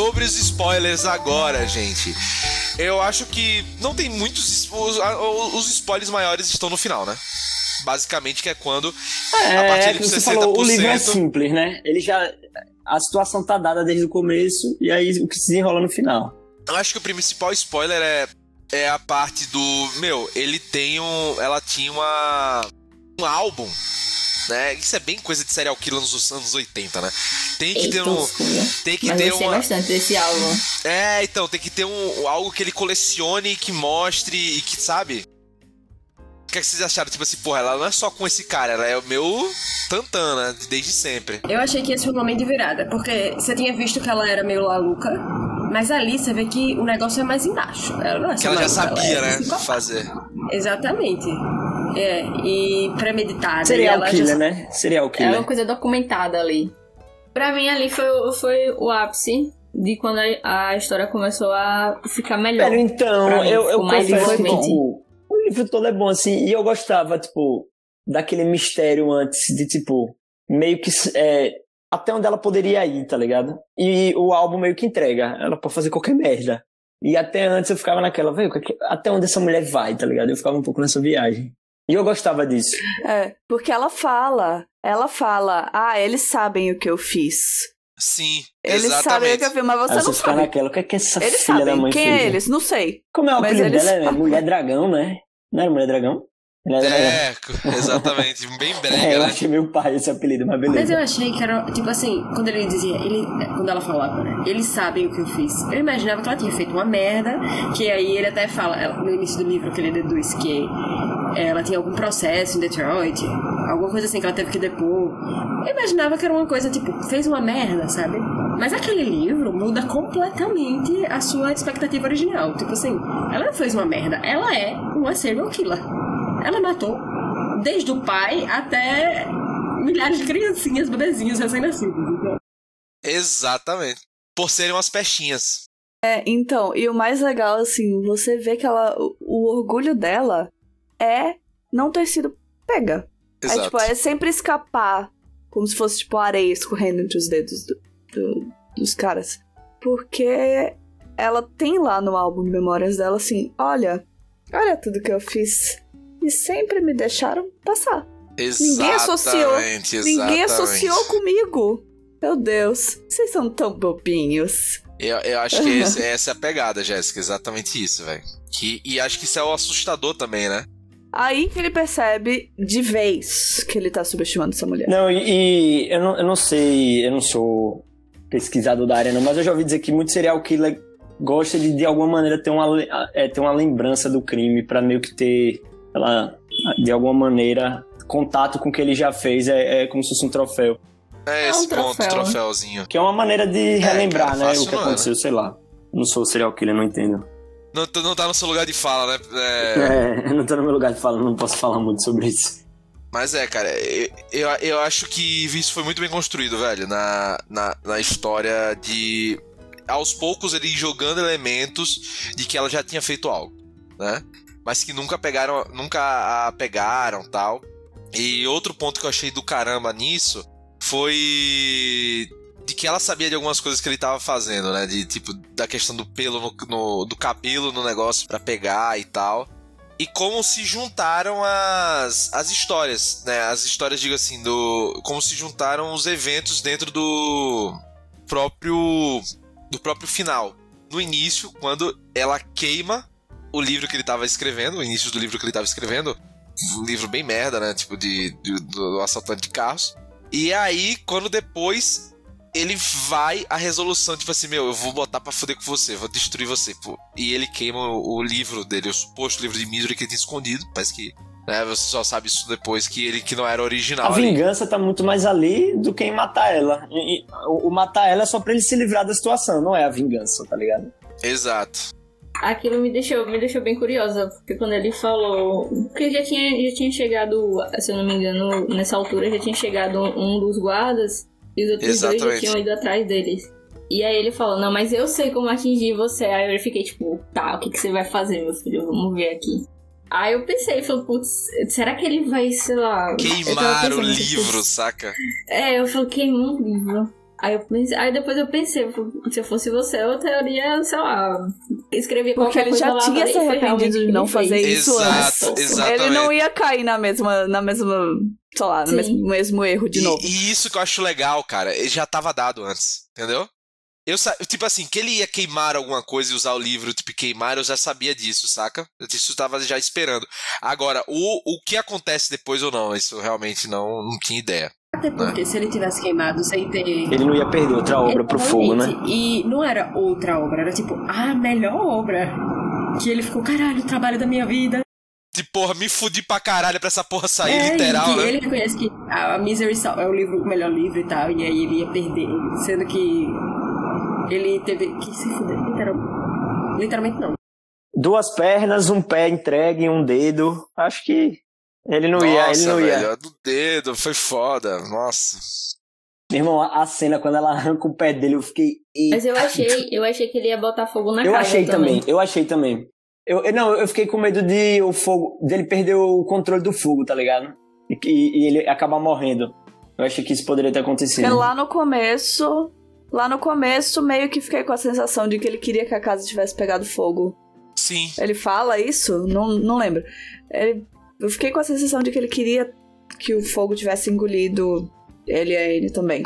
Sobre os spoilers agora, gente. Eu acho que não tem muitos. Os, os spoilers maiores estão no final, né? Basicamente, que é quando a É, partir que de você 60%. falou, o livro é simples, né? Ele já. A situação tá dada desde o começo e aí o que se desenrola no final. Eu acho que o principal spoiler é, é a parte do. Meu, ele tem um. Ela tinha uma. Um álbum. Né? Isso é bem coisa de serial killer nos anos 80, né? Tem que ter um. Tem que Mas ter uma. bastante desse álbum. É, então, tem que ter um, algo que ele colecione, que mostre e que, sabe? O que, é que vocês acharam? Tipo assim, porra, ela não é só com esse cara, ela é o meu tantana, desde sempre. Eu achei que esse foi o momento de virada, porque você tinha visto que ela era meio laluca, mas ali você vê que o negócio é mais embaixo. Ela não é Que ela já sabia, ela é né? Fazer. Exatamente. É, e premeditada. Serial já killer, sabe- né? Serial É killer. uma coisa documentada ali. Pra mim, ali foi, o- foi o ápice de quando a, a história começou a ficar melhor. Velho, então, mim, eu, eu confesso que, tipo, o livro todo é bom, assim, e eu gostava, tipo, daquele mistério antes, de, tipo, meio que, é, até onde ela poderia ir, tá ligado? E o álbum meio que entrega, ela pode fazer qualquer merda. E até antes eu ficava naquela, velho, que- até onde essa mulher vai, tá ligado? Eu ficava um pouco nessa viagem. E eu gostava disso. É, porque ela fala, ela fala, ah, eles sabem o que eu fiz. Sim, Eles sabem o exatamente. que eu fiz, mas você Aí não você sabe. naquela, o que é que essa Eles filha da sabem. mãe Quem fez? é eles? Não sei. Como é o apelido dela? É Mulher Dragão, né? Não era Mulher Dragão? Mulher Dragão. É, exatamente. Bem É, brega, eu né? achei meu pai esse apelido, mas beleza. Mas eu achei que era, tipo assim, quando ele dizia, ele, quando ela falava, né? Eles sabem o que eu fiz. Eu imaginava que ela tinha feito uma merda, que aí ele até fala, no início do livro, que ele deduz que ela tinha algum processo em Detroit, alguma coisa assim que ela teve que depor. Eu imaginava que era uma coisa, tipo, fez uma merda, sabe? Mas aquele livro muda completamente a sua expectativa original. Tipo assim, ela não fez uma merda, ela é uma serial killer. ela matou desde o pai até milhares de criancinhas, bebezinhos recém-nascidos. Exatamente. Por serem umas pestinhas. É, então, e o mais legal, assim, você vê que ela. O, o orgulho dela é não ter sido pega. Exato. É tipo, é sempre escapar. Como se fosse, tipo, areia escorrendo entre os dedos do- do- dos caras. Porque ela tem lá no álbum memórias dela assim: olha, olha tudo que eu fiz. E sempre me deixaram passar. Ninguém associou- Exatamente, Ninguém exatamente. associou comigo. Meu Deus, vocês são tão bobinhos. Eu, eu acho que esse- essa é a pegada, Jéssica. Exatamente isso, velho. E acho que isso é o assustador também, né? Aí que ele percebe de vez que ele tá subestimando essa mulher. Não, e, e eu, não, eu não sei, eu não sou pesquisador da área, não, mas eu já ouvi dizer que muito serial killer gosta de, de alguma maneira, ter uma, é, ter uma lembrança do crime pra meio que ter, ela, de alguma maneira, contato com o que ele já fez. É, é como se fosse um troféu. É, É um esse ponto, troféu. troféuzinho. Que é uma maneira de relembrar, cara, né? O que não é, aconteceu, sei lá. Não sou serial killer, não entendo. Não, não tá no seu lugar de fala, né? É, É, não tô no meu lugar de fala, não posso falar muito sobre isso. Mas é, cara, eu, eu, eu acho que isso foi muito bem construído, velho, na, na, na história de. Aos poucos ele jogando elementos de que ela já tinha feito algo, né? Mas que nunca pegaram, nunca a pegaram tal. E outro ponto que eu achei do caramba nisso foi de que ela sabia de algumas coisas que ele tava fazendo, né? De tipo, da questão do pelo no, no- do cabelo no negócio pra pegar e tal e como se juntaram as, as histórias, né? As histórias, digo assim, do. Como se juntaram os eventos dentro do próprio. do próprio final. No início, quando ela queima o livro que ele tava escrevendo, o início do livro que ele tava escrevendo. Um livro bem merda, né? Tipo, de, de- do assaltante de carros. E aí, quando depois ele vai a resolução, tipo assim, meu, eu vou botar pra fuder com você, vou destruir você, pô. E ele queima o, o livro dele, o suposto livro de Misery que ele tinha escondido, parece que, né, você só sabe isso depois que ele que não era original A ali. vingança tá muito mais ali do que em matar ela. E- e o, o matar ela é só pra ele se livrar da situação, não é a vingança, tá ligado? Exato. Aquilo me deixou, me deixou bem curiosa, porque quando ele falou. Porque já tinha, já tinha chegado, se eu não me engano, nessa altura já tinha chegado um dos guardas e os outros dois tinham ido atrás deles. E aí ele falou, não, mas eu sei como atingir você. Aí eu fiquei tipo, tá, o que, que você vai fazer, meu filho? Vamos ver aqui. Aí eu pensei, falei, putz, será que ele vai, sei lá. Queimar o pensando, livro, saca? É, eu falei, queimou o livro. Aí, eu pensei, aí depois eu pensei, eu se eu fosse você, eu teria, sei lá, escrever Porque qualquer ele já lá, tinha se arrependido de não fazer fez. isso Exato, antes. exatamente. Ele não ia cair na mesma, na mesma, sei lá, no Sim. mesmo, mesmo erro de e, novo. e isso que eu acho legal, cara, ele já tava dado antes, entendeu? Eu, tipo assim, que ele ia queimar alguma coisa e usar o livro, tipo, queimar, eu já sabia disso, saca? Eu isso tava já esperando. Agora, o, o que acontece depois ou não, isso eu realmente não, não tinha ideia. Até porque se ele tivesse queimado sem ter. Ele não ia perder outra obra pro fogo, né? E não era outra obra, era tipo a melhor obra. Que ele ficou, caralho, o trabalho da minha vida. De porra, me fudi pra caralho pra essa porra sair, é, literal, e né? ele reconhece que a Misery é o livro, o melhor livro e tal, e aí ele ia perder, sendo que ele teve que se fuder, literalmente. Literalmente não. Duas pernas, um pé entregue, um dedo. Acho que ele não ia, ele Nossa, não ia. velho, do dedo, foi foda, nossa. Meu irmão, a cena quando ela arranca o pé dele, eu fiquei. Mas eu achei, eu achei que ele ia botar fogo na Eu casa achei também, eu achei também. Eu, eu- não, eu fiquei com medo de o fogo, dele perder o controle do fogo, tá ligado? E, e ele acabar morrendo. Eu achei que isso poderia ter acontecido. Porque lá no começo, lá no começo, meio que fiquei com a sensação de que ele queria que a casa tivesse pegado fogo. Sim, Ele fala isso? Não, não lembro. Ele- eu fiquei com a sensação de que ele queria que o fogo tivesse engolido ele e a Anne também.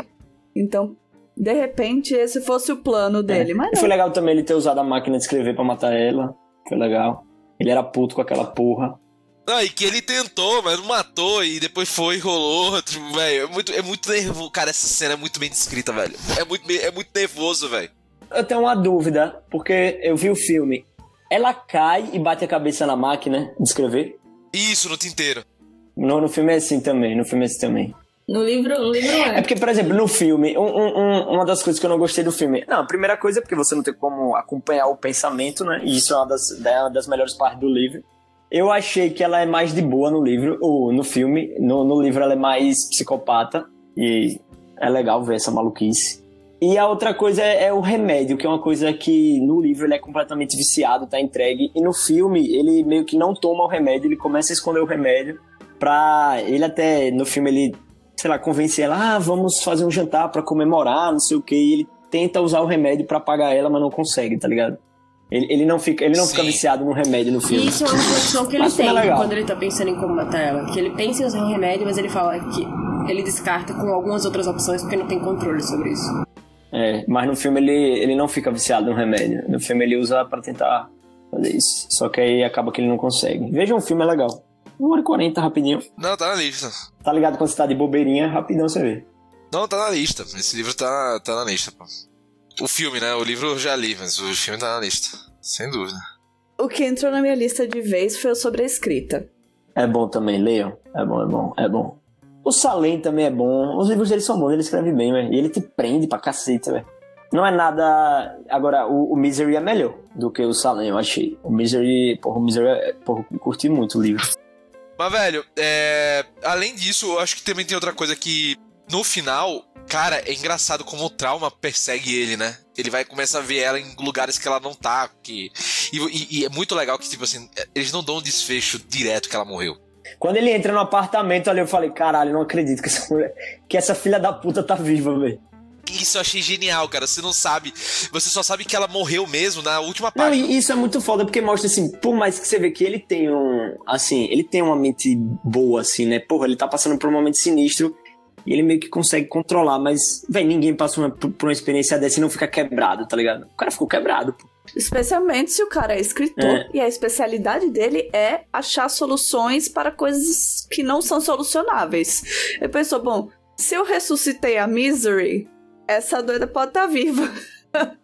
Então, de repente, esse fosse o plano dele. Mas E não. foi legal também ele ter usado a máquina de escrever pra matar ela. Foi legal. Ele era puto com aquela porra. Não, e que ele tentou, mas não matou, e depois foi, rolou. Tipo, velho, é muito, é muito nervoso. Cara, essa cena é muito bem descrita, velho. É muito, é muito nervoso, velho. Eu tenho uma dúvida, porque eu vi o filme. Ela cai e bate a cabeça na máquina de escrever? Isso, no tinteiro. No, no filme é assim também, no filme é assim também. No livro, no livro É é. porque, por exemplo, no filme, um- um- um- uma das coisas que eu não gostei do filme. Não, a primeira coisa é porque você não tem como acompanhar o pensamento, né? E isso é uma das, uma das melhores partes do livro. Eu achei que ela é mais de boa no livro, ou no filme. No, no livro ela é mais psicopata. E é legal ver essa maluquice. E a outra coisa é, é, o remédio, que é uma coisa que no livro ele é completamente viciado, tá entregue. E no filme ele meio que não toma o remédio, ele começa a esconder o remédio pra. Ele até, no filme, ele, sei lá, convence ela, ah, vamos fazer um jantar para comemorar, não sei o que. E ele tenta usar o remédio para apagar ela, mas não consegue, tá ligado? Ele, ele não, fica, ele não fica viciado no remédio no filme. Isso é uma reflexão que ele tem é quando ele tá pensando em como matar ela. Que ele pensa em usar o remédio, mas ele fala que ele descarta com algumas outras opções porque não tem controle sobre isso. É, mas no filme ele, ele não fica viciado no remédio. No filme ele usa para tentar fazer isso. Só que aí acaba que ele não consegue. Veja um filme, é legal. 1 hora e 40, rapidinho. Não, tá na lista. Tá ligado quando você tá de bobeirinha, rapidão você vê. Não, tá na lista. Esse livro tá, tá na lista, pô. O filme, né? O livro eu já li, mas o filme tá na lista. Sem dúvida. O que entrou na minha lista de vez foi o sobre a escrita. É bom também, leiam. É bom, é bom, é bom. O Salem também é bom. Os livros dele são bons, ele escreve bem, velho. E ele te prende pra cacete, velho. Não é nada. Agora, o, o, Misery é melhor do que o Salem, eu achei. O Misery. Porra, o Misery. É, porra, curti muito o livro. Mas, velho, é... além disso, eu acho que também tem outra coisa que no final Cara, é engraçado como o trauma persegue ele, né? Ele vai começar a ver ela em lugares que ela não tá. Que... E, e, e é muito legal que, tipo assim, eles não dão um desfecho direto que ela morreu. Quando ele entra no apartamento ali, eu falei, caralho, não acredito que essa mulher, que essa filha da puta tá viva, velho. Isso eu achei genial, cara. Você não sabe. Você só sabe que ela morreu mesmo na última página. Não, isso é muito foda, porque mostra assim, por mais que você vê que ele tem um. Assim, ele tem uma mente boa, assim, né? Porra, ele tá passando por um momento sinistro. E ele meio que consegue controlar, mas, velho, ninguém passa uma, por uma experiência dessa e não fica quebrado, tá ligado? O cara ficou quebrado, pô. Especialmente se o cara é escritor é. e a especialidade dele é achar soluções para coisas que não são solucionáveis. Ele pensou, bom, se eu ressuscitei a Misery, essa doida pode estar tá viva.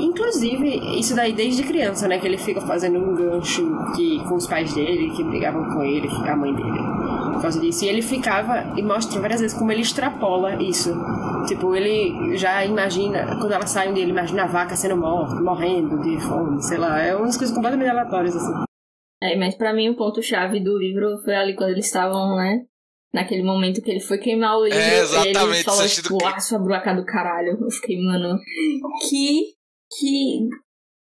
Inclusive, isso daí desde criança, né? Que ele fica fazendo um gancho que, com os pais dele, que brigavam com ele, com a mãe dele. Por causa disso. E ele ficava e mostra várias vezes como ele extrapola isso. Tipo, ele já imagina, quando ela sai dele, imagina a vaca sendo morta, morrendo de fome, sei lá. É umas coisas completamente aleatórias, assim. É, mas para mim o ponto-chave do livro foi ali quando eles estavam, né? Naquele momento que ele foi queimar o livro. É, exatamente. Ele falou, tipo, ah, sua buraca do caralho. Eu fiquei, mano, que que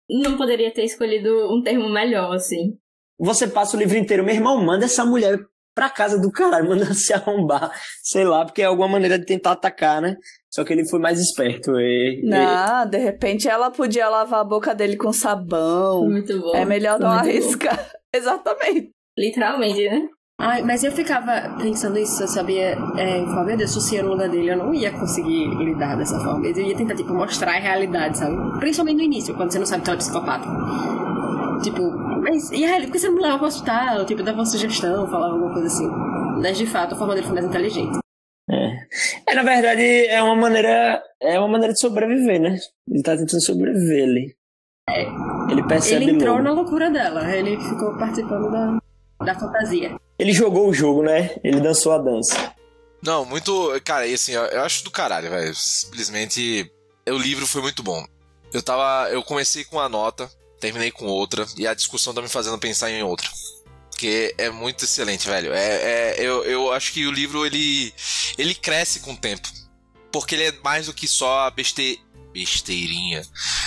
não poderia ter escolhido um termo melhor, assim. Você passa o livro inteiro, meu irmão, manda essa mulher pra casa do caralho, manda se arrombar, sei lá, porque é alguma maneira de tentar atacar, né? Só que ele foi mais esperto. E, não, e... de repente ela podia lavar a boca dele com sabão. Muito bom. É melhor não arriscar. Exatamente. Literalmente, né? Ai, mas eu ficava pensando isso, eu sabia, é, eu meu Deus, se fosse no lugar dele, eu não ia conseguir lidar dessa forma. Eu ia tentar, tipo, mostrar a realidade, sabe? Principalmente no início, quando você não sabe que é psicopata. Tipo, mas e aí, por que você não leva pro hospital? Tipo, dava uma sugestão, falava alguma coisa assim. Mas de fato, a forma dele foi mais inteligente. É. é, na verdade, é uma maneira. É uma maneira de sobreviver, né? Ele tá tentando sobreviver ali. É. Ele percebe. Ele entrou logo. na loucura dela, ele ficou participando da, da fantasia. Ele jogou o jogo, né? Ele dançou a dança. Não, muito. Cara, e assim, eu acho do caralho, velho. Simplesmente. O livro foi muito bom. Eu tava. Eu comecei com uma nota, terminei com outra, e a discussão tá me fazendo pensar em outra. Porque é muito excelente, velho. É, é, eu, eu acho que o livro ele, ele cresce com o tempo. Porque ele é mais do que só a beste, besteirinha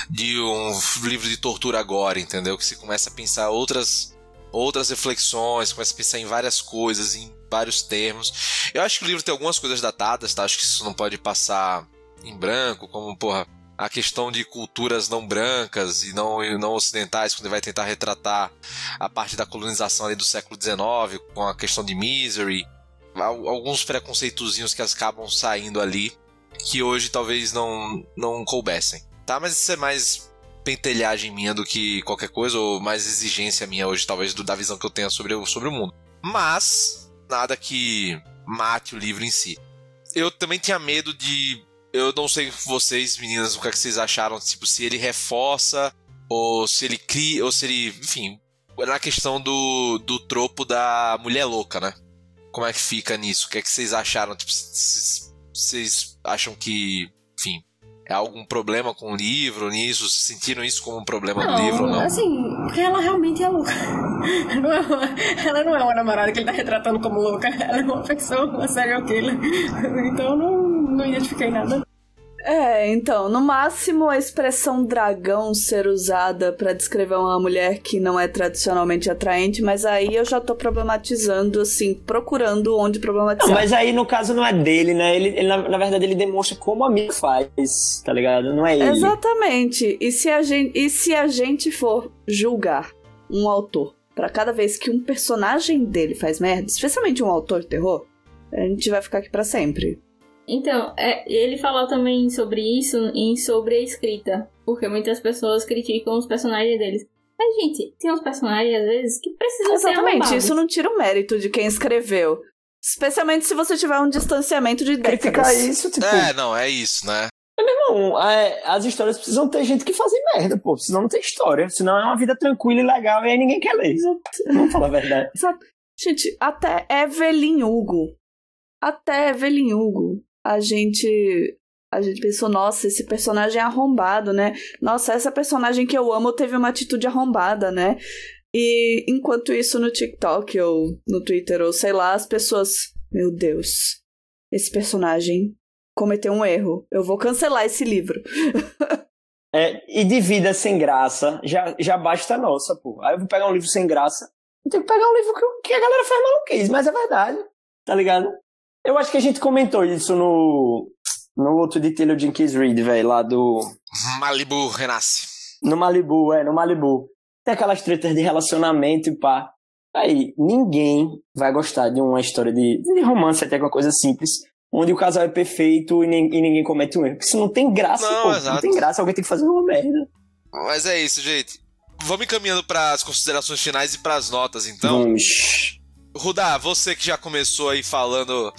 de um livro de tortura agora, entendeu? Que você começa a pensar outras outras reflexões, começa a pensar em várias coisas, em vários termos. Eu acho que o livro tem algumas coisas datadas, tá? Acho que isso não pode passar em branco, como, porra, a questão de culturas não brancas e não, e não ocidentais, quando ele vai tentar retratar a parte da colonização ali do século XIX, com a questão de misery, alguns preconceitozinhos que acabam saindo ali, que hoje talvez não, não coubessem. Tá, mas isso é mais pentelhagem minha do que qualquer coisa, ou mais exigência minha hoje, talvez, do, da visão que eu tenho sobre o, sobre o mundo. Mas, nada que mate o livro em si. Eu também tinha medo de. Eu não sei vocês, meninas, o que, é que vocês acharam, tipo, se ele reforça, ou se ele cria, ou se ele. Enfim, na questão do, do tropo da mulher louca, né? Como é que fica nisso? O que é que vocês acharam? Tipo, vocês acham que. Enfim, É algum problema com o livro nisso? Sentiram isso como um problema Não, do livro? Não. assim, porque ela realmente é louca. Não é uma- ela não é uma namorada que ele tá retratando como louca. Ela é uma pessoa, uma serial killer. Então não, não identifiquei nada. É, então, no máximo a expressão dragão ser usada pra descrever uma mulher que não é tradicionalmente atraente, mas aí eu já tô problematizando, assim, procurando onde problematizar. Não, mas aí no caso não é dele, né? Ele, ele, na, na verdade ele demonstra como amigo faz, tá ligado? Não é ele. Exatamente. E se a gente, e se a gente for julgar um autor pra cada vez que um personagem dele faz merda, especialmente um autor de terror, a gente vai ficar aqui pra sempre. Então, é, ele falou também sobre isso e sobre a escrita. Porque muitas pessoas criticam os personagens deles. Mas, gente, tem uns personagens, às vezes, que precisam ser Exatamente. Isso não tira o mérito de quem escreveu. Especialmente se você tiver um distanciamento de décadas. Criticar isso, tipo. É, não, é isso, né? Não, é, as histórias precisam ter gente que faz merda, pô. Senão não tem história. Senão é uma vida tranquila e legal e aí ninguém quer ler. Vamos falar a verdade. Exato. Gente, até Evelyn Hugo. Até Evelyn Hugo. A gente. A gente pensou, nossa, esse personagem é arrombado, né? Nossa, essa personagem que eu amo teve uma atitude arrombada, né? E enquanto isso no TikTok ou no Twitter ou sei lá, as pessoas. Meu Deus, esse personagem cometeu um erro. Eu vou cancelar esse livro. É, e de vida sem graça, já, já basta nossa, pô. Aí eu vou pegar um livro sem graça. Eu tenho que pegar um livro que, que a galera faz maluquice, mas é verdade. Tá ligado? Eu acho que a gente comentou isso no, no outro de Taylor Jenkins Reid, velho, lá do. Malibu renasce. No Malibu, é, no Malibu. Tem aquelas tretas de relacionamento e pá. Aí, ninguém vai gostar de uma história de, de romance, até com uma coisa simples, onde o casal é perfeito e, nin- e ninguém comete um erro. Porque isso não tem graça, Não, pô. exato. Não tem graça, alguém tem que fazer uma merda. Mas é isso, gente. Vamos encaminhando para as considerações finais e para as notas, então. Vamos. Rudá, você que já começou aí falando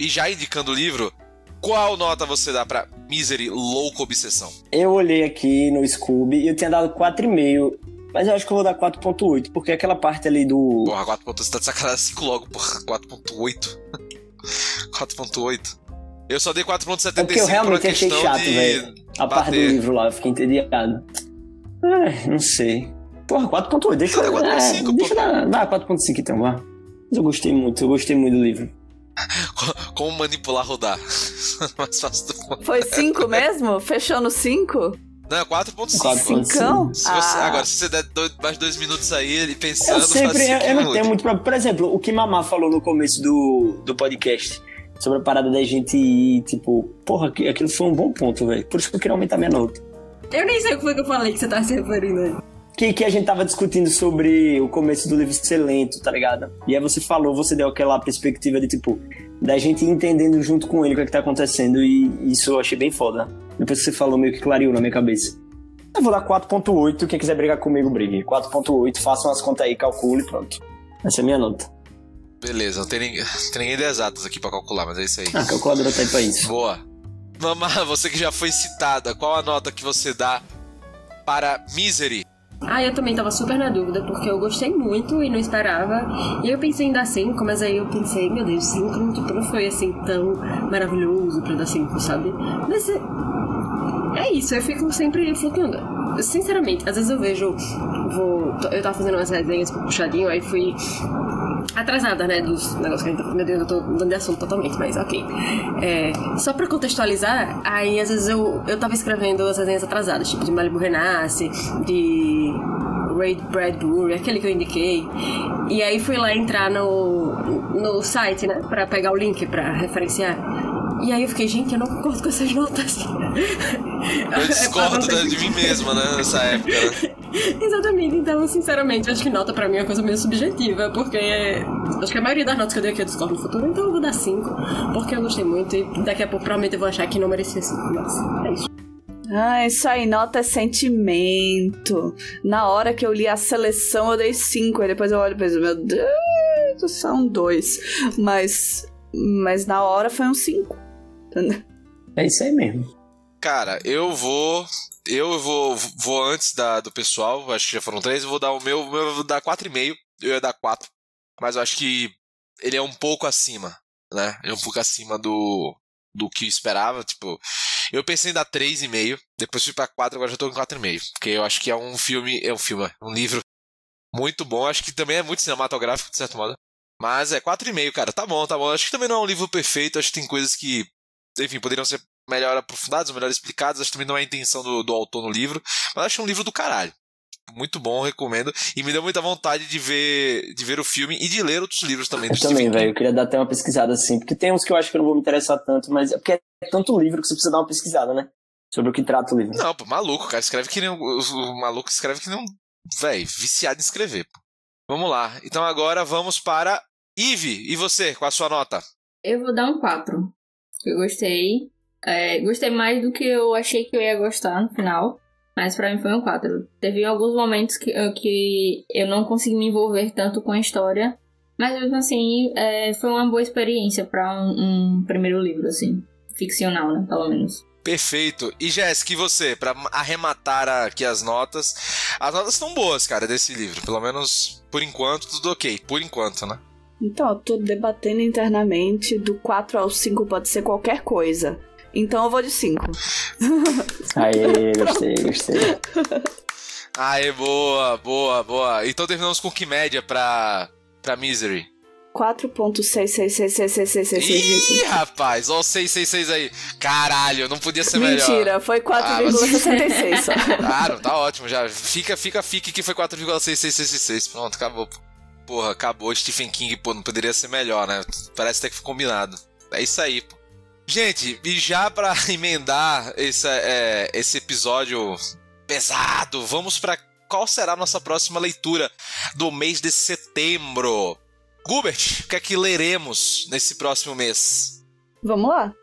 e já indicando o livro, qual nota você dá pra Misery Louco Obsessão? Eu olhei aqui no Scooby e eu tinha dado 4,5. Mas eu acho que eu vou dar 4.8, porque aquela parte ali do. Porra, 4 pontos, você tá de sacanagem 5 logo, porra, 4.8. 4.8. Eu só dei 4.75 É porque eu realmente achei chato, velho. A parte do livro lá, eu fiquei entediado. É, não sei. Porra, 4.8, deixa eu Dá 4.5, é. Deixa eu dar. Vai, 4.5 então, vá. Mas eu gostei muito, eu gostei muito do livro. Como manipular Rudá. Mais fácil do mundo. Foi cinco mesmo? Fechou no cinco? Não, é 4.5. 4.5. Cincão? Se você- Ah. Agora, se você der dois- mais dois minutos aí, ele pensando, Eu sempre, faz eu, eu não tenho muito problema. Por exemplo, o que Mamá falou no começo do, do podcast, sobre a parada da gente ir, tipo, porra, aqui- aquilo foi um bom ponto, velho. Por isso que eu queria aumentar minha nota. Eu nem sei o que foi que eu falei que você tá se referindo aí. Que, que a gente tava discutindo sobre o começo do livro ser lento, tá ligado? E aí você falou, você deu aquela perspectiva de, tipo, da gente entendendo junto com ele o que é que tá acontecendo, e isso eu achei bem foda. Depois que você falou, meio que clareou na minha cabeça. Eu vou dar 4.8, quem quiser brigar comigo, brigue. 4.8, façam as contas aí, calcule pronto. Essa é a minha nota. Beleza, não tem, ninguém, tem ninguém de exatas aqui pra calcular, mas é isso aí. Ah, a calculadora tá aí pra isso. Boa. Mamá, você que já foi citada, qual a nota que você dá para Misery? Ah, eu também tava super na dúvida, porque eu gostei muito e não esperava. E eu pensei em dar 5, mas aí eu pensei, meu Deus, 5 não, foi assim tão maravilhoso pra dar 5, sabe? Mas é, isso, eu fico sempre flutuando. Sinceramente, às vezes eu vejo. Vou, eu tava fazendo umas resenhas pro puxadinho, aí fui atrasada, né, dos negócios que a gente tá... Meu Deus, eu tô dando de assunto totalmente, mas ok. É, só pra contextualizar, aí às vezes eu, eu tava escrevendo as resenhas atrasadas, tipo de Malibu Renasce, de Raid Bradbury, aquele que eu indiquei. E aí fui lá entrar no, no site, né, pra pegar o link pra referenciar. E aí eu fiquei, gente, eu não concordo com essas notas. Eu discordo é de mim mesma, né, nessa época. Né? Exatamente, então, sinceramente, acho que nota pra mim é uma coisa meio subjetiva, porque acho que a maioria das notas que eu dei aqui eu discordo no futuro, então eu vou dar 5, porque eu gostei muito e daqui a pouco provavelmente eu vou achar que não merecia 5, mas é isso. Ah, isso aí, nota é sentimento. Na hora que eu li a seleção, eu dei 5. e depois eu olho e penso, meu Deus, são dois. Mas, mas na hora foi um 5. É isso aí mesmo. Cara, eu vou. Eu vou, vou antes da, do pessoal, acho que já foram três, eu vou dar o meu, o meu eu vou dar 4,5, eu ia dar 4, mas eu acho que ele é um pouco acima, né? Ele é um pouco acima do, do que eu esperava, tipo, Eu pensei em dar 3,5, depois fui pra 4, agora já tô com 4,5. Porque eu acho que é um filme, é um filme, é um livro muito bom. Acho que também é muito cinematográfico, de certo modo. Mas é 4,5, cara. Tá bom, tá bom. Acho que também não é um livro perfeito. Acho que tem coisas que, enfim, poderiam ser melhor aprofundadas, melhor explicadas. Acho que também não é a intenção do, do autor no livro. Mas acho um livro do caralho. Muito bom, recomendo. E me deu muita vontade de ver, de ver o filme e de ler outros livros também. Eu também, velho. Eu queria dar até uma pesquisada assim. Porque tem uns que eu acho que eu não vou me interessar tanto, mas é porque é tanto livro que você precisa dar uma pesquisada, né? Sobre o que trata o livro. Não, pô, maluco, cara. Escreve que nem. O, o maluco escreve que não. Véi, viciado em escrever, pô. Vamos lá. Então agora vamos para Ive. E você, qual a sua nota? Eu vou dar um 4. Eu gostei. É, gostei mais do que eu achei que eu ia gostar no final. Mas pra mim foi um 4. Teve alguns momentos que, que eu não consegui me envolver tanto com a história. Mas mesmo assim, é, foi uma boa experiência para um, um, primeiro livro, assim. Ficcional, né? Pelo menos. Perfeito. E Jéssica, e você? Para arrematar aqui as notas. As notas estão boas, cara, desse livro. Pelo menos por enquanto, tudo ok. Por enquanto, né? Então, eu tô debatendo internamente. Do 4 ao 5 pode ser qualquer coisa. Então eu vou de 5. Aê, gostei, gostei. Aê, boa, boa, boa. Então terminamos com que média pra, pra Misery? 4.6666666. Ih, rapaz, ó o 666 aí. Caralho, não podia ser Mentira, melhor. Mentira, foi 4,66 só. Ah, não, tá ótimo já. Fica, fica, fique que foi 4,6666. Pronto, acabou. Porra, acabou. Stephen King, pô, não poderia ser melhor, né? Parece até que foi combinado. É isso aí, pô. Gente, e já para emendar esse, é, esse episódio pesado, vamos para qual será a nossa próxima leitura do mês de setembro. Gubert, o que é que leremos nesse próximo mês? Vamos lá.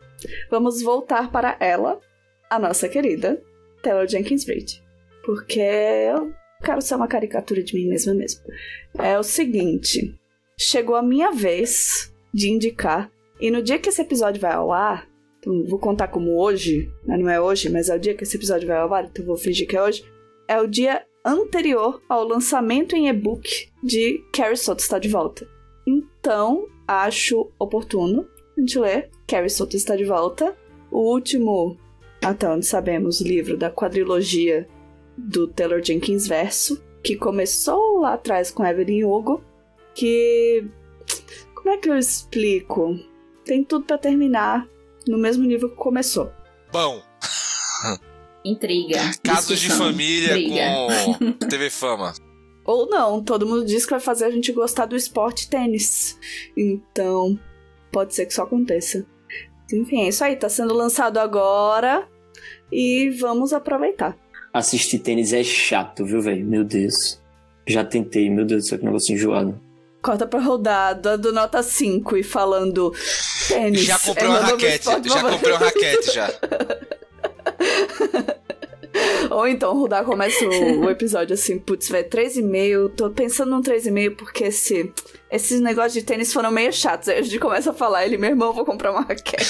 Vamos voltar para ela, a nossa querida Taylor Jenkins Reid. Porque quero ser uma caricatura de mim mesma mesmo. É o seguinte: chegou a minha vez de indicar, e no dia que esse episódio vai ao ar, então vou contar como hoje, né? não é hoje, mas é o dia que esse episódio vai ao ar, então vou fingir que é hoje. É o dia anterior ao lançamento em e-book de Carrie Soto está de volta. Então, acho oportuno a gente ler Carrie Soto está de volta, o último, até onde sabemos, livro da quadrilogia do Taylor Jenkins Verso, que começou lá atrás com Evelyn Hugo, que como é que eu explico? Tem tudo para terminar no mesmo nível que começou. Bom. Intriga. Casos de família Briga. com TV Fama. Ou não, todo mundo diz que vai fazer a gente gostar do esporte tênis. Então, pode ser que isso aconteça. Enfim, é isso aí, tá sendo lançado agora e vamos aproveitar. Assistir tênis é chato, viu, velho? Meu Deus. Já tentei, meu Deus do céu, que negócio enjoado. Corta pra rodada do nota 5 e falando tênis. Já comprei é uma raquete, já favorito." comprei uma raquete já. Ou então, Rudar começa o, o episódio assim, putz, velho, 3,5, tô pensando num 3,5 porque esse, esses negócios de tênis foram meio chatos. Aí a gente começa a falar, ele, meu irmão, eu vou comprar uma raquete.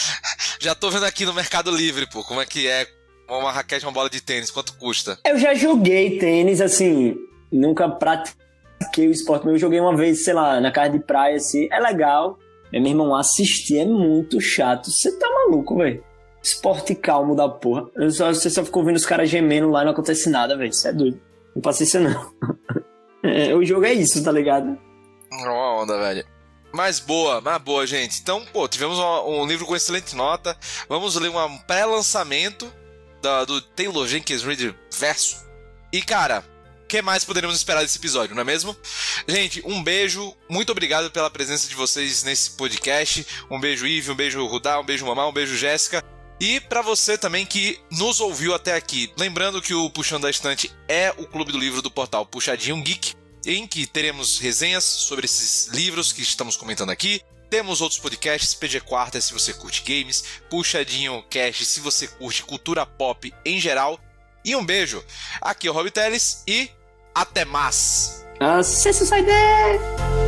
Já tô vendo aqui no Mercado Livre, pô, como é que é uma raquete, uma bola de tênis, quanto custa? Eu já joguei tênis, assim, nunca pratiquei o esporte, mas eu joguei uma vez, sei lá, na casa de praia, assim, é legal. Mas, meu irmão, assistir é muito chato. Você tá maluco, velho? Esporte calmo da porra. Eu só, você só ficou vendo os caras gemendo lá e não acontece nada, velho. Isso é doido. Não paciência, não. É, o jogo é isso, tá ligado? Uma onda, velho. Mas boa, mas boa, gente. Então, pô, tivemos um, um livro com excelente nota. Vamos ler um pré-lançamento da- do Taylor Jenkins Reid Verso. E, cara, o que mais poderíamos esperar desse episódio, não é mesmo? Gente, um beijo. Muito obrigado pela presença de vocês nesse podcast. Um beijo, Ive, um beijo, Rudá, um beijo, Mamá, um beijo, Jéssica. E pra você também que nos ouviu até aqui, lembrando que o Puxando da Estante é o clube do livro do portal Puxadinho Geek, em que teremos resenhas sobre esses livros que estamos comentando aqui. Temos outros podcasts, PG Quarta se você curte games, Puxadinho Cast se você curte cultura pop em geral. E um beijo. Aqui é o Rob Teles e até mais! Acesse o.